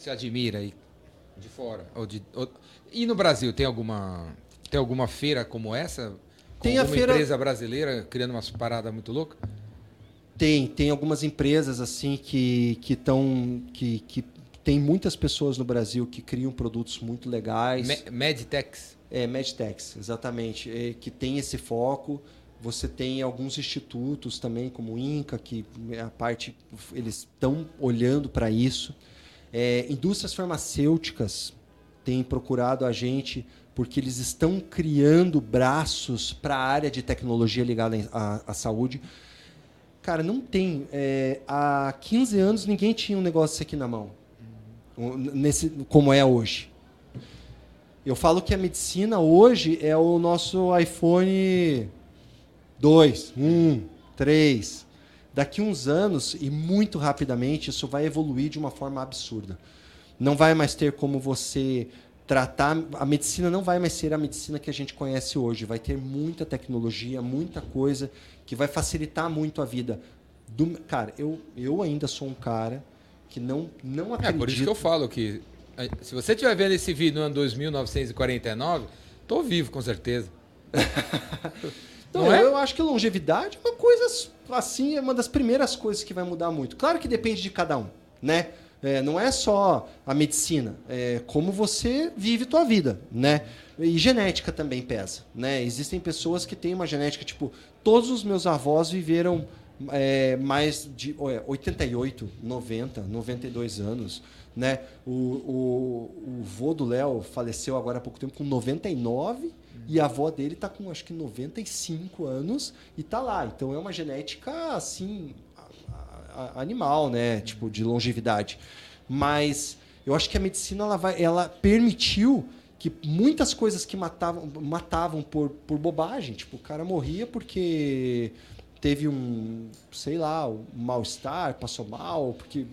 se admira aí de fora? Ou de, ou... E no Brasil, tem alguma, tem alguma feira como essa? Com tem a feira... empresa brasileira criando umas paradas muito loucas? Tem, tem algumas empresas assim que que estão que, que tem muitas pessoas no Brasil que criam produtos muito legais. Me Medtex. É, Medtex, exatamente, é, que tem esse foco. Você tem alguns institutos também, como o INCA, que a parte eles estão olhando para isso. É, indústrias farmacêuticas têm procurado a gente porque eles estão criando braços para a área de tecnologia ligada à, saúde. Cara, não tem. É, há 15 anos ninguém tinha um negócio aqui na mão, nesse, como é hoje. Eu falo que a medicina hoje é o nosso iPhone 2, 1, 3 daqui uns anos e muito rapidamente isso vai evoluir de uma forma absurda. Não vai mais ter como você tratar a medicina não vai mais ser a medicina que a gente conhece hoje, vai ter muita tecnologia, muita coisa que vai facilitar muito a vida do cara. Eu eu ainda sou um cara que não não acredito. É por isso que eu falo que eh, se você estiver vendo esse vídeo no ano 2949, tô vivo com certeza. Não é? eu acho que longevidade é uma coisa assim, é uma das primeiras coisas que vai mudar muito. Claro que depende de cada um, né? É, não é só a medicina, é como você vive tua vida, né? E genética também pesa, né? Existem pessoas que têm uma genética, tipo, todos os meus avós viveram é, mais de 88, 90, 92 anos, né? O, o, o vô do Léo faleceu agora há pouco tempo com 99 e a avó dele está com acho que 95 anos e está lá. Então é uma genética assim animal, né? Tipo de longevidade. Mas eu acho que a medicina ela vai, ela permitiu que muitas coisas que matavam, matavam por, por bobagem, tipo o cara morria porque teve um, sei lá, um mal-estar, passou mal, porque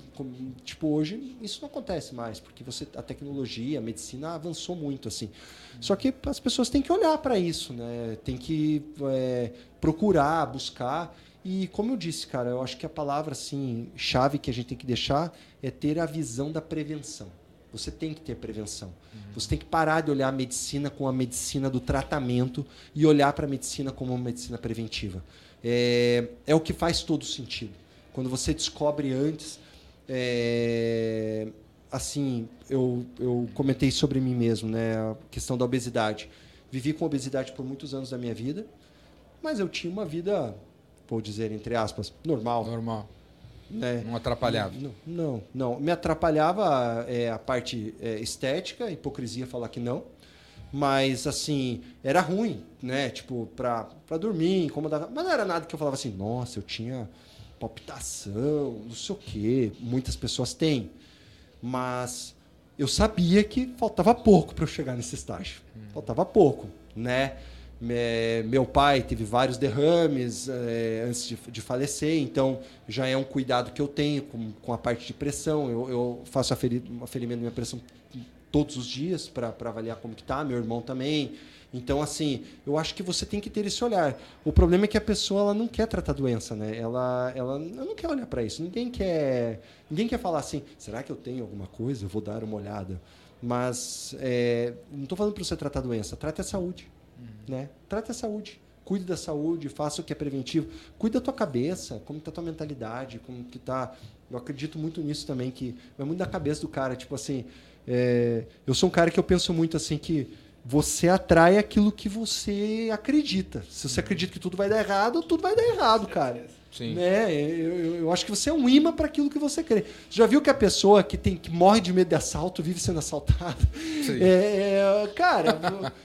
tipo hoje isso não acontece mais, porque você a tecnologia, a medicina avançou muito assim. Só que as pessoas têm que olhar para isso, né? Tem que é, procurar, buscar e como eu disse, cara, eu acho que a palavra assim chave que a gente tem que deixar é ter a visão da prevenção. Você tem que ter prevenção. Uhum. Você tem que parar de olhar a medicina com a medicina do tratamento e olhar para a medicina como uma medicina preventiva é, é o que faz todo sentido. Quando você descobre antes, é, assim, eu, eu comentei sobre mim mesmo, né, a questão da obesidade. Vivi com obesidade por muitos anos da minha vida, mas eu tinha uma vida, vou dizer entre aspas, normal. Normal. Né? Não atrapalhava? Não, não. não. Me atrapalhava é, a parte é, estética, hipocrisia falar que não mas, assim, era ruim, né? Tipo, pra, pra dormir, incomodava. Mas não era nada que eu falava assim, nossa, eu tinha palpitação, não sei o quê. Muitas pessoas têm. Mas eu sabia que faltava pouco para eu chegar nesse estágio. Hum. Faltava pouco, né? Meu pai teve vários derrames é, antes de, de, falecer, então já é um cuidado que eu tenho com, com a parte de pressão. Eu, eu faço aferimento da minha pressão todos os dias para avaliar como que tá, meu irmão também. Então, assim, eu acho que você tem que ter esse olhar. O problema é que a pessoa ela não quer tratar doença, né? Ela, ela, não quer olhar para isso. Ninguém quer, ninguém quer falar assim, será que eu tenho alguma coisa? Eu vou dar uma olhada. Mas é, não estou falando para você tratar doença, trate a saúde. Uhum. Né? Trate a saúde. Cuide da saúde, faça o que é preventivo. Cuide da tua cabeça, como está a tua mentalidade, como que tá. Eu acredito muito nisso também, que é muito da cabeça do cara. Tipo assim, é, eu sou um cara que eu penso muito assim que você atrai aquilo que você acredita. Se você acredita que tudo vai dar errado, tudo vai dar errado, cara. Sim. Né? Eu, eu- acho que você é um imã para aquilo que você crê. Você já viu que a pessoa que, tem, que morre de medo de assalto vive sendo assaltada? Sim. É, é, cara,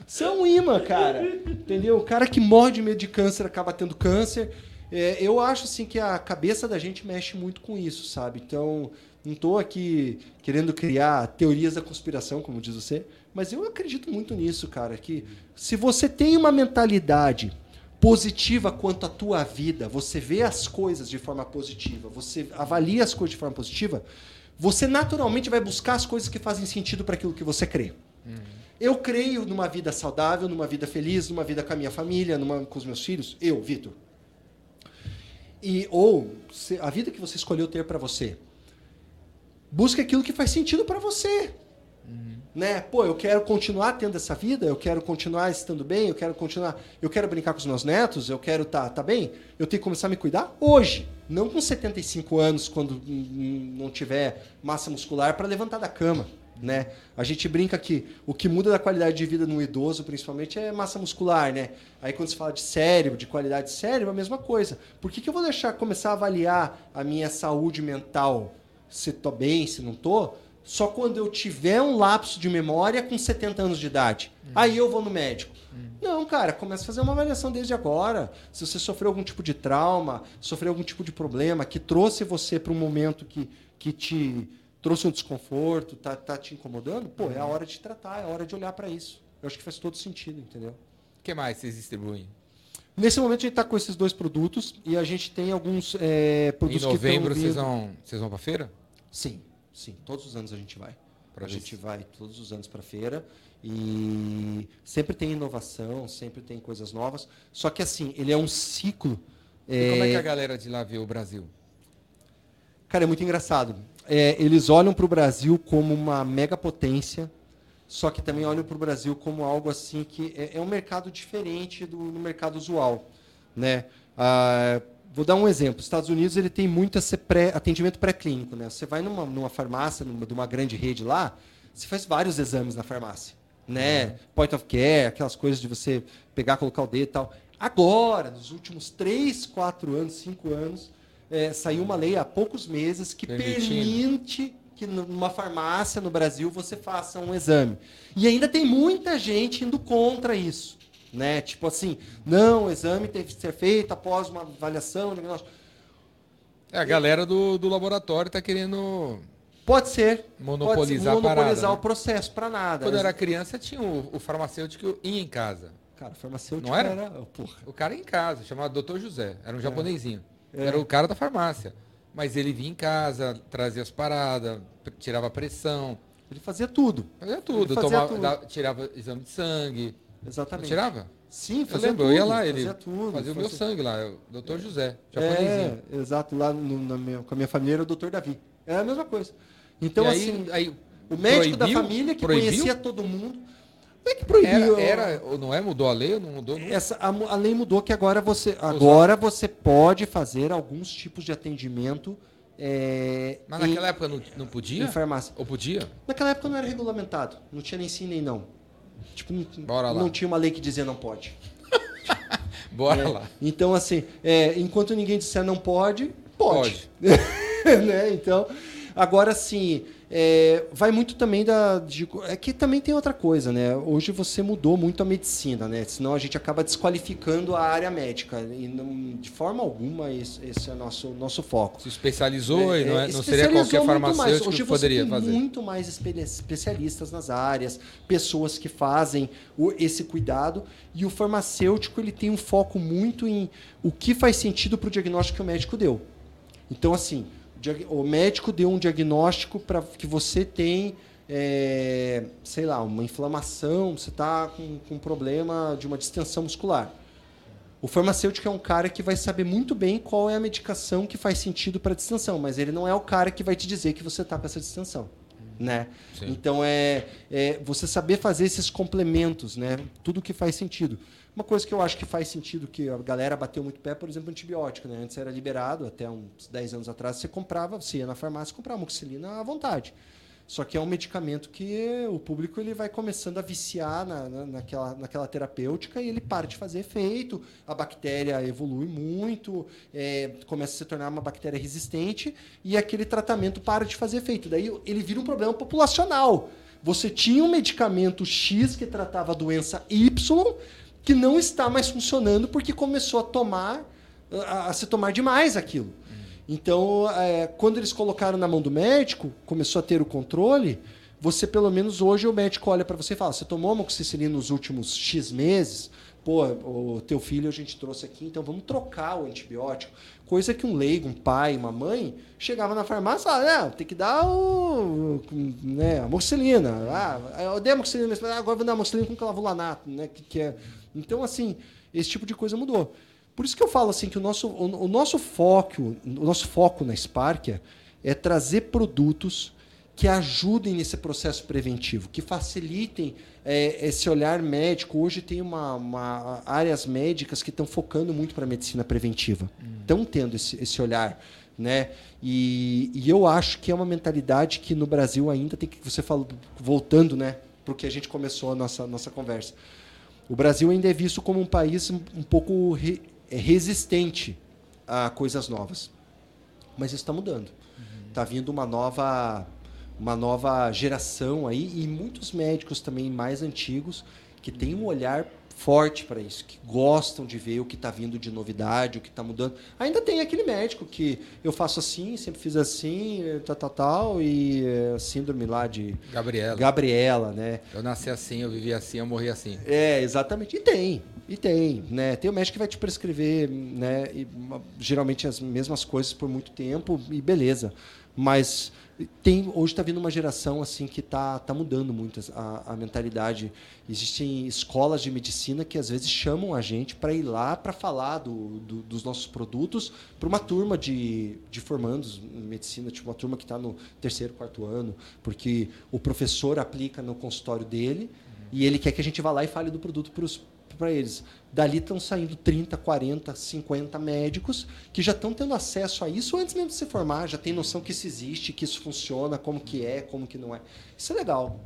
você é um imã, cara. Entendeu? O cara que morre de medo de câncer acaba tendo câncer. É, eu acho assim que a cabeça da gente mexe muito com isso, sabe? Então, não estou aqui querendo criar teorias da conspiração, como diz você, mas eu acredito muito nisso, cara. Que se você tem uma mentalidade positiva quanto à tua vida, você vê as coisas de forma positiva, você avalia as coisas de forma positiva, você naturalmente vai buscar as coisas que fazem sentido para aquilo que você crê. Eu creio numa vida saudável, numa vida feliz, numa vida com a minha família, numa, com os meus filhos. Eu, Vitor. E ou se- a vida que você escolheu ter para você. Busque aquilo que faz sentido para você. Né? Pô, eu quero continuar tendo essa vida, eu quero continuar estando bem, eu quero continuar, eu quero brincar com os meus netos, eu quero tá, tá bem. Eu tenho que começar a me cuidar hoje, não com 75 anos quando não tiver massa muscular para levantar da cama, né? A gente brinca que o que muda da qualidade de vida no idoso, principalmente, é massa muscular, né? Aí quando se fala de cérebro, de qualidade de cérebro, é a mesma coisa. Por que, que eu vou deixar começar a avaliar a minha saúde mental, se tô bem, se não tô, só quando eu tiver um lapso de memória com 70 anos de idade. Aí eu vou no médico. Não, cara, começa a fazer uma avaliação desde agora. Se você sofreu algum tipo de trauma, sofreu algum tipo de problema que trouxe você para um momento que, que te trouxe um desconforto, tá, tá te incomodando, pô, é a hora de tratar, é a hora de olhar para isso. Eu acho que faz todo sentido, entendeu? O que mais vocês distribuem? Nesse momento a gente está com esses dois produtos e a gente tem alguns é, Em produtos novembro que vocês estão vão, vocês vão pra feira? Sim, sim. Todos os anos a gente vai. Pra a gente se- vai todos os anos para feira e sempre tem inovação, sempre tem coisas novas. Só que assim, ele é um ciclo. E como é que é, a galera de lá vê o Brasil? Cara, é muito engraçado. É, eles olham para o Brasil como uma mega potência, só que também olham para o Brasil como algo assim que é, é um mercado diferente do, do mercado usual, né? Ah, vou dar um exemplo. Os Estados Unidos ele tem muito esse pré, atendimento pré-clínico, né? Você vai numa, numa farmácia, numa, de uma grande rede lá, você faz vários exames na farmácia, né? Point of care, aquelas coisas de você pegar, colocar o dedo e tal. Agora, nos últimos 3, 4 anos, 5 anos, é, saiu uma lei há poucos meses que Permitindo. permite que numa farmácia no Brasil você faça um exame. E ainda tem muita gente indo contra isso. Né? Tipo assim, não, o exame tem que ser feito após uma avaliação, um diagnóstico. É, a galera do, do laboratório tá querendo. Pode ser. Monopolizar pode ser, a parada, monopolizar né? o processo para nada. Quando eu era criança, tinha o, o farmacêutico ia em casa. Cara, farmacêutico Não era? porra. O cara ia em casa, chamado Dr. José. Era um japonesinho. É. Era o cara da farmácia. Mas ele vinha em casa, trazia as paradas, tirava pressão, Ele fazia tudo. fazia tudo. Fazia tomava, tudo. tirava exame de sangue. Exatamente. tirava? Sim, Eu fazia lembro, tudo. eu ia lá, ele fazia tudo. fazia o meu fazia- sangue lá, o Dr. José, japonesinho. É, exato. Lá no- na minha- com a minha família era o Dr. Davi. É a mesma coisa. Então, aí, assim, aí o médico da proibiu? família que Proibiu? conhecia todo mundo. Não é que proibiu. Era, era, ou não é? Mudou a lei ou não mudou? Não? Essa, a, a lei mudou que agora você, agora você pode fazer alguns tipos de atendimento é, Mas em, naquela época não, não podia? em farmácia. Ou podia? Naquela época não era regulamentado. Não tinha nem sim nem não. Tipo, não, Bora lá. não tinha uma lei que dizia não pode. Bora É, lá. Então, assim, é, enquanto ninguém disser não pode, pode. né? Então, agora sim, é, vai muito também da. De, é que também tem outra coisa, né? Hoje você mudou muito a medicina, né? Senão a gente acaba desqualificando a área médica. E não, de forma alguma esse, esse é nosso nosso foco. Se especializou e não, é, É, não seria qualquer farmacêutico. Hoje que poderia você tem fazer. muito mais espe- especialistas nas áreas, pessoas que fazem o- esse cuidado e o farmacêutico ele tem um foco muito em o que faz sentido para o diagnóstico que o médico deu. Então assim, o médico deu um diagnóstico para que você tem é, sei lá, uma inflamação, você está com, com um problema de uma distensão muscular. O farmacêutico é um cara que vai saber muito bem qual é a medicação que faz sentido para a distensão, mas ele não é o cara que vai te dizer que você está com essa distensão. Né? Sim. Então é, é você saber fazer esses complementos, né? tudo que faz sentido. Uma coisa que eu acho que faz sentido, que a galera bateu muito pé, por exemplo, antibiótico. Né? Antes era liberado, até uns 10 anos atrás, você comprava, você ia na farmácia e comprava amoxicilina à vontade. Só que é um medicamento que o público ele vai começando a viciar na, na, naquela, naquela terapêutica e ele para de fazer efeito, a bactéria evolui muito, é, começa a se tornar uma bactéria resistente e aquele tratamento para de fazer efeito. Daí ele vira um problema populacional. Você tinha um medicamento X que tratava a doença Y que não está mais funcionando porque começou a tomar a, a se tomar demais aquilo. Então, é, quando eles colocaram na mão do médico, começou a ter o controle, você pelo menos hoje o médico olha para você e fala: você tomou amoxicilina nos últimos X meses? Pô, o teu filho a gente trouxe aqui, então vamos trocar o antibiótico. Coisa que um leigo, um pai, uma mãe, chegava na farmácia e falava, tem que dar o, né, amoxicilina. Ah, eu dei amoxicilina, mas agora vou dar amoxicilina com clavulanato. Né, que, que é. Então, assim, esse tipo de coisa mudou. Por isso que eu falo assim que o nosso, o, o nosso foco, o nosso foco na Sparkia é trazer produtos que ajudem nesse processo preventivo, que facilitem é, esse olhar médico. Hoje tem uma, uma áreas médicas que estão focando muito para a medicina preventiva, estão hum. tendo esse, esse olhar, né? E, e, eu acho que é uma mentalidade que no Brasil ainda tem que você falou voltando, né, para o que a gente começou a nossa nossa conversa. O Brasil ainda é visto como um país um pouco re, é resistente a coisas novas. Mas isso está mudando. Está uhum. vindo uma nova, uma nova geração aí e muitos médicos também mais antigos que têm um olhar forte para isso, que gostam de ver o que está vindo de novidade, o que está mudando. Ainda tem aquele médico que eu faço assim, sempre fiz assim, tal, tal, tal, e é, síndrome lá de Gabriela. Gabriela, né? Eu nasci assim, eu vivi assim, eu morri assim. É, exatamente. E tem, e tem, né? Tem o médico que vai te prescrever, né? E, geralmente as mesmas coisas por muito tempo e beleza. Mas tem hoje está vindo uma geração assim que está tá mudando muito a, a, mentalidade. Existem escolas de medicina que às vezes chamam a gente para ir lá para falar do, do, dos nossos produtos para uma turma de, de formandos em medicina, tipo uma turma que está no terceiro, quarto ano, porque o professor aplica no consultório dele uhum. e ele quer que a gente vá lá e fale do produto para os para eles. Dali estão saindo 30, 40, 50 médicos que já estão tendo acesso a isso antes mesmo de se formar, já tem noção que isso existe, que isso funciona, como que é, como que não é. Isso é legal.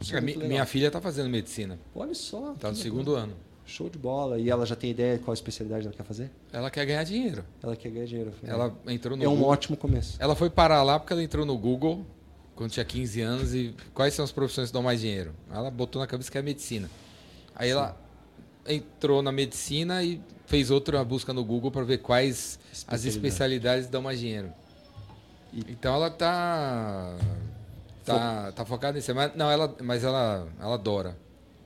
Isso é, é legal. Minha filha está fazendo medicina. Olha só. Está no segundo ano. Show de bola. E ela já tem ideia de qual especialidade ela quer fazer? Ela quer ganhar dinheiro. Ela quer ganhar dinheiro. Ela entrou no É um Google. ótimo começo. Ela foi parar lá porque ela entrou no Google quando tinha 15 anos e quais são as profissões que dão mais dinheiro? Ela botou na cabeça que é medicina. Aí Sim. ela entrou na medicina e fez outra busca no Google para ver quais as especialidades dão mais dinheiro. E... Então ela tá tá, tá focada nisso, mas não, ela mas ela ela adora.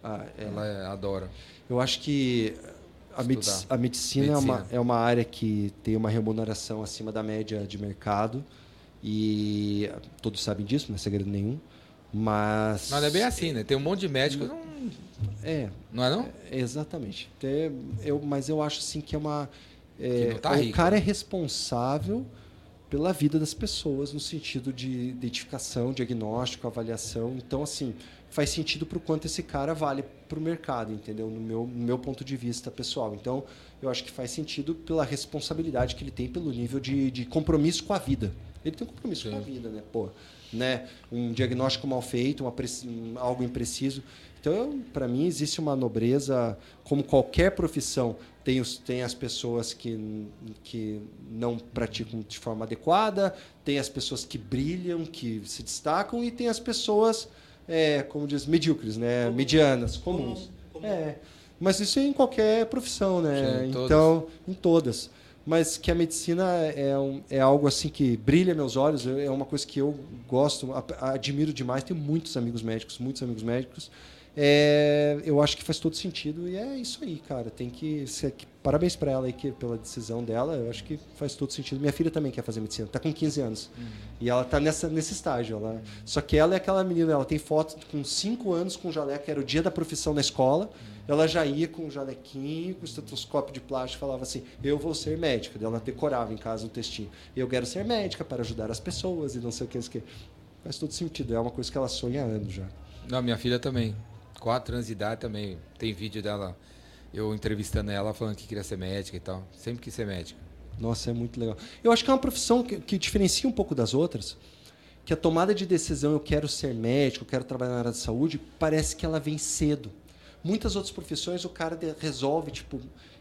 Ah, é. Ela é, adora. Eu acho que a, medic a medicina, medicina, É, uma, é uma área que tem uma remuneração acima da média de mercado e todos sabem disso, não é segredo nenhum. Mas. Não é bem assim, né? Tem um monte de médicos. Não... É. Não é não? É, exatamente. É, eu, mas eu acho assim que é uma. É, tá o rico. cara é responsável pela vida das pessoas no sentido de identificação, diagnóstico, avaliação. Então, assim, faz sentido para o quanto esse cara vale para o mercado, entendeu? No meu, no meu ponto de vista pessoal. Então, eu acho que faz sentido pela responsabilidade que ele tem, pelo nível de, de compromisso com a vida. Ele tem um compromisso Sim. com a vida, né? Pô, né? Um diagnóstico mal feito, uma, algo impreciso. Então, para mim, existe uma nobreza, como qualquer profissão, tem, os, tem as pessoas que, que não praticam de forma adequada, tem as pessoas que brilham, que se destacam, e tem as pessoas, é, como diz, medíocres, né? Comum. medianas, comuns. Comum. É. Mas isso é em qualquer profissão, né? Sim, em então, em todas mas que a medicina é, um, é algo assim que brilha meus olhos, é uma coisa que eu gosto, admiro demais. Tenho muitos amigos médicos, muitos amigos médicos. É, eu acho que faz todo sentido e é isso aí, cara. Tem que ser, parabéns para ela aí que, pela decisão dela. Eu acho que faz todo sentido. Minha filha também quer fazer medicina, tá com 15 anos uhum. e ela tá nessa nesse estágio. Ela, uhum. Só que ela é aquela menina, ela tem foto com 5 anos com jaleco, era o dia da profissão na escola. Uhum ela já ia com um jalequinho, com estetoscópio de plástico, falava assim: Eu vou ser médica. Ela decorava em casa o textinho. Eu quero ser médica para ajudar as pessoas e não sei o que. Não sei o que. Faz todo sentido. É uma coisa que ela sonha há anos já. Não, minha filha também. Quatro anos de idade também. Tem vídeo dela, eu entrevistando ela, falando que queria ser médica e tal. Sempre quis ser médica. Nossa, é muito legal. Eu acho que é uma profissão que, que diferencia um pouco das outras que a tomada de decisão, eu quero ser médico, eu quero trabalhar na área de saúde, parece que ela vem cedo. Muitas outras profissões o cara resolve, tipo.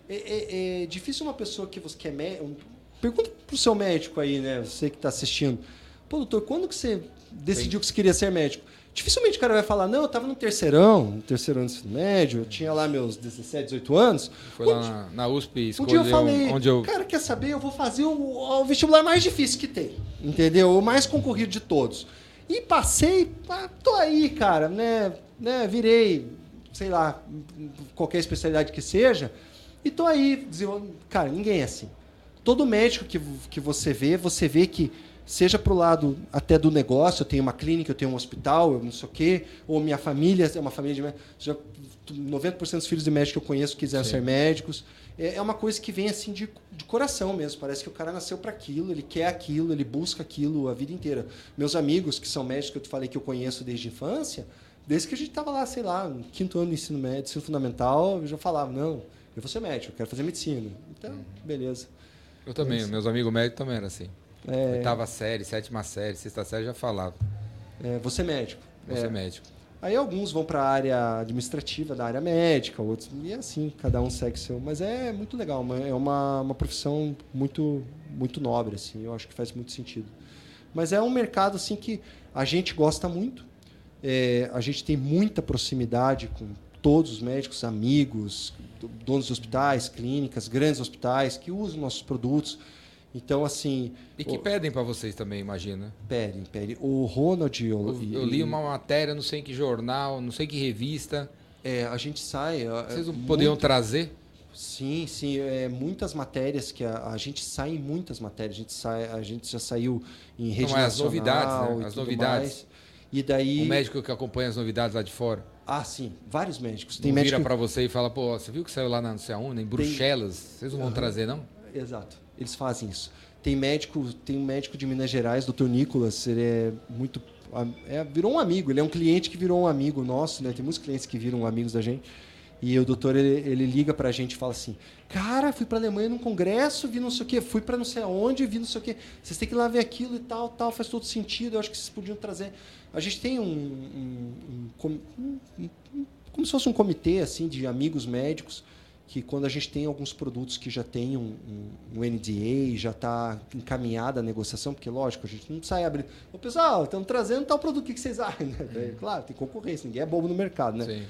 É, é, é difícil uma pessoa que você quer. Um, pergunta pro seu médico aí, né? Você que está assistindo. Pô, doutor, quando que você decidiu Sim. que você queria ser médico? Dificilmente o cara vai falar, não, eu estava no terceirão, no terceiro ano do ensino médio, eu tinha lá meus 17, 18 anos. Foi lá na, na USP escolheu um dia eu falei, onde eu... cara, quer saber? Eu vou fazer o, o, vestibular mais difícil que tem, entendeu? O mais concorrido de todos. E passei, ah, tô aí, cara, né, né, virei, sei lá, qualquer especialidade que seja, e tô aí, cara, ninguém é assim. Todo médico que, que você vê, você vê que seja para o lado até do negócio, eu tenho uma clínica, eu tenho um hospital, eu não sei o quê, ou minha família é uma família de médicos. 90% dos filhos de médicos que eu conheço quiseram Sim. ser médicos. É, é uma coisa que vem assim de, de coração mesmo. Parece que o cara nasceu para aquilo, ele quer aquilo, ele busca aquilo a vida inteira. Meus amigos que são médicos, que eu te falei que eu conheço desde a infância, desde que a gente estava lá, sei lá, no quinto ano do ensino médio, ensino fundamental, eu já falava, não, eu vou ser médico, eu quero fazer medicina. Então, uhum. beleza. Eu também, meus amigos médicos também eram assim. É... Oitava série, sétima série, sexta série já falava. É, você é médico. Você é, é médico. Aí alguns vão para a área administrativa da área médica, outros. E é assim, cada um segue seu. Mas é muito legal, é uma, uma profissão muito, muito nobre, assim, eu acho que faz muito sentido. Mas é um mercado assim que a gente gosta muito. É, a gente tem muita proximidade com todos os médicos, amigos, donos de hospitais, clínicas, grandes hospitais que usam nossos produtos. Então, assim. E que o... pedem para vocês também, imagina. Pedem, pedem. O Ronald. Eu, eu li uma matéria, não sei em que jornal, não sei em que revista. É, a gente sai. Vocês não muito... poderiam trazer? Sim, sim. É, muitas matérias que a, a, gente sai em muitas matérias. A gente, sai, a gente já saiu em rede não, nacional. As novidades, né? As novidades. Mais. E daí. O médico que acompanha as novidades lá de fora. Ah, sim. Vários médicos. Tem não médico... vira para você e fala, pô, você viu que saiu lá na não sei aonde, em Bruxelas? Tem... Vocês não vão uhum. trazer, não? Exato. Eles fazem isso. Tem médico, tem um médico de Minas Gerais, doutor Nicolas, ele é muito. É, virou um amigo, ele é um cliente que virou um amigo nosso, né? Tem muitos clientes que viram amigos da gente. E o doutor, ele, ele liga pra gente e fala assim: Cara, fui pra Alemanha num congresso, vi não sei o quê, fui pra não sei aonde, vi não sei o quê. Vocês têm que ir lá ver aquilo e tal, tal, faz todo sentido. Eu acho que vocês podiam trazer. A gente tem um, um, um, um como se fosse um comitê assim de amigos médicos que quando a gente tem alguns produtos que já tem um, um, um NDA, já está encaminhada a negociação, porque lógico, a gente não sai abrindo. O pessoal, estamos trazendo tal produto, o que vocês acham? Né? Claro, tem concorrência, ninguém é bobo no mercado, né? Sim.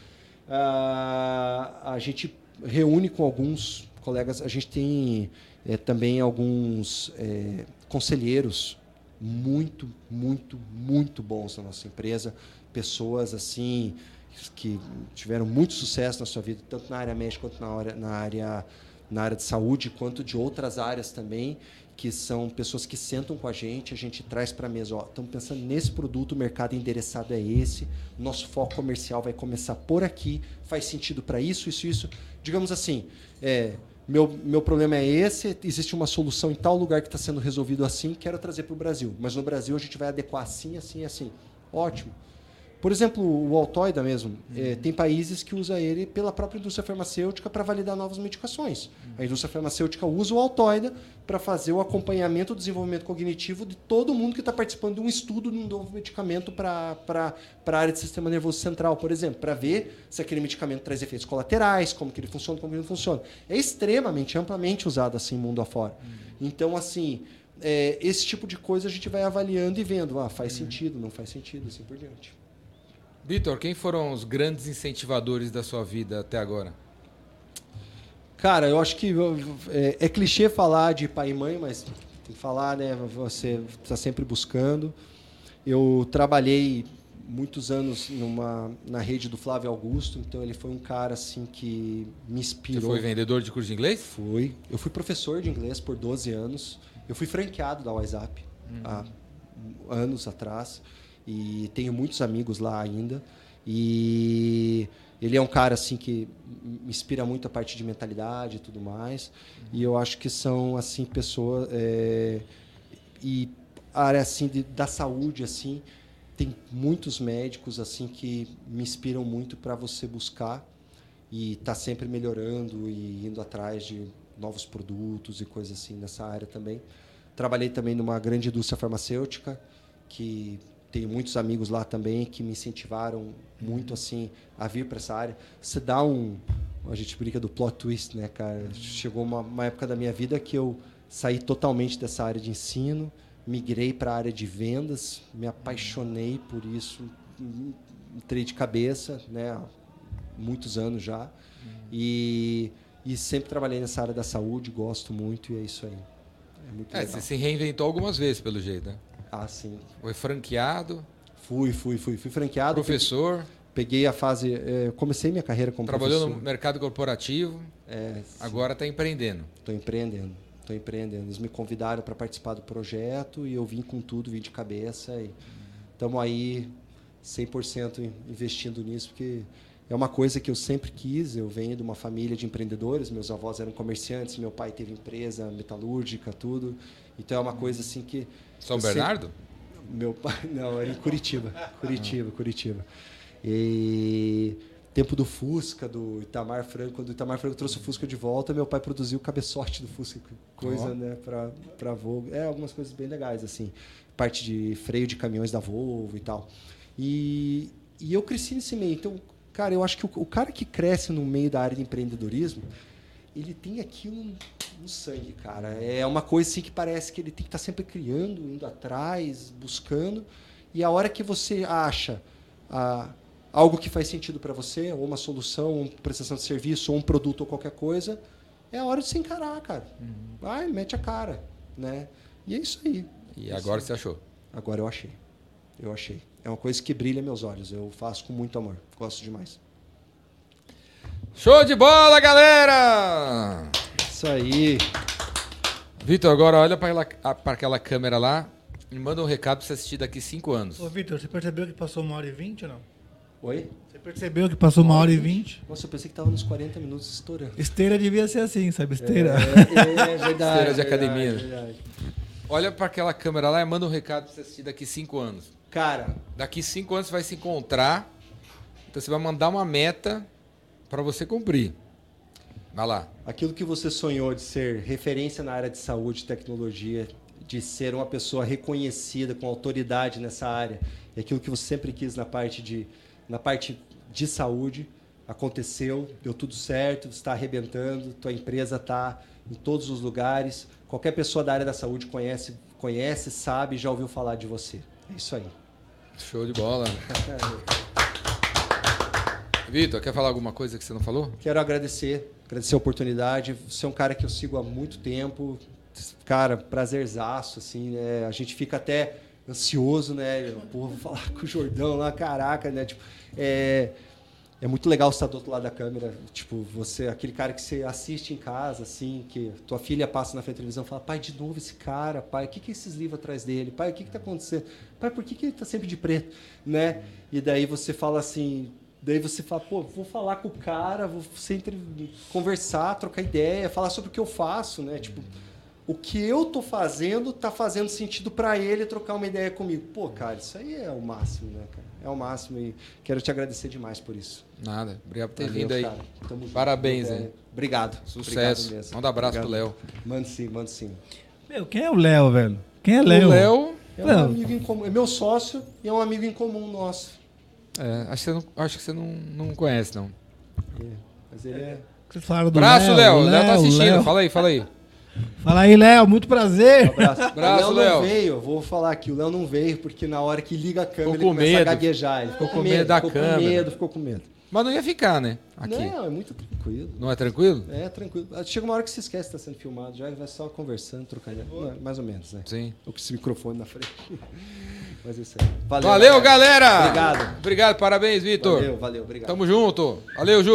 Uh, a gente reúne com alguns colegas, a gente tem é, também alguns é, conselheiros muito, muito, muito bons na nossa empresa, pessoas assim que tiveram muito sucesso na sua vida, tanto na área médica quanto na área, na área, na área de saúde, quanto de outras áreas também, que são pessoas que sentam com a gente, a gente traz para a mesa, ó, estamos pensando nesse produto, o mercado endereçado é esse, nosso foco comercial vai começar por aqui, faz sentido para isso, isso, isso. Digamos assim, é, meu, meu problema é esse, existe uma solução em tal lugar que está sendo resolvido assim, quero trazer para o Brasil. Mas no Brasil a gente vai adequar assim, assim, assim. Ótimo. Por exemplo, o Altoida mesmo, uhum. é, tem países que usa ele pela própria indústria farmacêutica para validar novas medicações. Uhum. A indústria farmacêutica usa o Altoida para fazer o acompanhamento do desenvolvimento cognitivo de todo mundo que está participando de um estudo de um novo medicamento para a área do sistema nervoso central, por exemplo, para ver se aquele medicamento traz efeitos colaterais, como que ele funciona, como que ele não funciona. É extremamente, amplamente usado assim mundo afora. Uhum. Então, assim, é, esse tipo de coisa a gente vai avaliando e vendo, ah, faz uhum. sentido, não faz sentido, assim por diante. Vitor, quem foram os grandes incentivadores da sua vida até agora? Cara, eu acho que é, é clichê falar de pai e mãe, mas tem que falar, né? Você está sempre buscando. Eu trabalhei muitos anos numa, na rede do Flávio Augusto, então ele foi um cara assim que me inspirou. Você foi vendedor de curso de inglês? Fui. Eu fui professor de inglês por 12 anos. Eu fui franqueado da WhatsApp uhum. há anos atrás e tenho muitos amigos lá ainda. E ele é um cara assim que me inspira muito a parte de mentalidade e tudo mais. E eu acho que são assim pessoas é, e a área assim de, da saúde assim tem muitos médicos assim que me inspiram muito para você buscar e estar tá sempre melhorando e indo atrás de novos produtos e coisas assim nessa área também. Trabalhei também numa grande indústria farmacêutica que tenho muitos amigos lá também que me incentivaram muito assim a vir para essa área. Você dá um, a gente brinca do plot twist, né, cara? Chegou uma, uma época da minha vida que eu saí totalmente dessa área de ensino, migrei para a área de vendas, me apaixonei por isso, entrei de cabeça, né, há muitos anos já. E, e sempre trabalhei nessa área da saúde, gosto muito e é isso aí. É muito é. Você se reinventou algumas vezes, pelo jeito, né? Ah, sim. Foi franqueado? Fui, fui, fui. Fui franqueado. Professor? Peguei, a fase... É, comecei minha carreira como Trabalhou professor. no mercado corporativo. É, agora está empreendendo. Estou empreendendo. Estou empreendendo. Eles me convidaram para participar do projeto e eu vim com tudo, vim de cabeça. E estamos aí 100% investindo nisso, porque é uma coisa que eu sempre quis. Eu venho de uma família de empreendedores, meus avós eram comerciantes, meu pai teve empresa metalúrgica, tudo. Então é uma coisa assim que. São Bernardo? Sempre... Meu pai, não, era em Curitiba. Curitiba, Curitiba. E tempo do Fusca, do Itamar Franco, quando o Itamar Franco trouxe o Fusca de volta, meu pai produziu o cabeçote do Fusca, coisa, oh. né, para para Volvo. É algumas coisas bem legais assim, parte de freio de caminhões da Volvo e tal. E, e eu cresci nesse meio. Então, Cara, eu acho que o, o cara que cresce no meio da área de empreendedorismo, ele tem aquilo no sangue, cara. É uma coisa assim que parece que ele tem que estar tá sempre criando, indo atrás, buscando. E a hora que você acha ah, algo que faz sentido para você, ou uma solução, uma prestação de serviço, ou um produto, ou qualquer coisa, é a hora de se encarar, cara. Uhum. Vai, mete a cara, né? E é isso aí. E agora você achou? Agora eu achei. Eu achei. É uma coisa que brilha meus olhos. Eu faço com muito amor. Gosto demais. Show de bola, galera! Isso aí. Vitor, agora olha para aquela câmera lá e manda um recado para você assistir daqui cinco anos. Ô, Vitor, você percebeu que passou uma hora e vinte ou não? Oi? Você percebeu que passou uma, hora e vinte? Nossa, eu pensei que estava nos 40 minutos estourando. Esteira devia ser assim, sabe? Esteira. É, é, é verdade. Esteira de academia. Verdade, verdade. Olha para aquela câmera lá e manda um recado para você assistir daqui cinco anos. Cara. Daqui cinco anos você vai se encontrar. Então você vai mandar uma meta para você cumprir. Vai lá. Aquilo que você sonhou de ser referência na área de saúde e tecnologia, de ser uma pessoa reconhecida com autoridade nessa área, e aquilo que você sempre quis na parte de, na parte de saúde, aconteceu, deu tudo certo, está arrebentando, tua empresa está em todos os lugares. Qualquer pessoa da área da saúde conhece, conhece, sabe, já ouviu falar de você. É isso aí. Show de bola. Vitor, quer falar alguma coisa que você não falou? Quero agradecer, agradecer a oportunidade. Você é um cara que eu sigo há muito tempo. Cara, prazerzaço, assim, né? A gente fica até ansioso, né? Pô, falar com o Jordão lá, caraca, né? Tipo, é, é muito legal estar do outro lado da câmera, tipo, você, aquele cara que você assiste em casa, assim, que tua filha passa na frente da televisão e fala, pai, de novo esse cara, pai, o que que é esses livros atrás dele? Pai, o que que tá acontecendo? Pai, por que que ele tá sempre de preto? Né? E daí você fala assim, daí você fala, pô, vou falar com o cara, vou sempre conversar, trocar ideia, falar sobre o que eu faço, né? Tipo, o que eu tô fazendo tá fazendo sentido para ele trocar uma ideia comigo. Pô, cara, isso aí é o máximo, né, cara? É o máximo e quero te agradecer demais por isso. Nada. Obrigado por ter vindo aí. Parabéns, hein? Obrigado. Sucesso. Obrigado Manda um abraço Obrigado. pro Léo. Manda sim, manda sim. Meu, quem é o Léo, velho? Quem é Léo? O Léo é um amigo em comum. É meu sócio e é um amigo em comum nosso. É, acho que você não, acho que você não, não conhece, não. É, mas ele é. Vocês falaram do Abraço, Léo. Léo tá assistindo. Léo. Fala aí, fala aí. Fala aí, Léo, muito prazer. Um abraço. abraço o Léo não veio, vou falar aqui, o Léo não veio porque na hora que liga a câmera ficou ele começa medo. a gaguejar. Ele ficou, ficou com medo, da ficou câmera. com medo, ficou com medo. Mas não ia ficar, né? Aqui. Não, é muito tranquilo. Não é tranquilo? É, tranquilo. Chega uma hora que se esquece que está sendo filmado, já vai só conversando, trocando. Mais ou menos, né? Sim. Ou com esse microfone na frente. Mas isso aí. Valeu, valeu galera. Obrigado. Obrigado, parabéns, Vitor. Valeu, valeu, obrigado. Tamo junto. Valeu, Ju.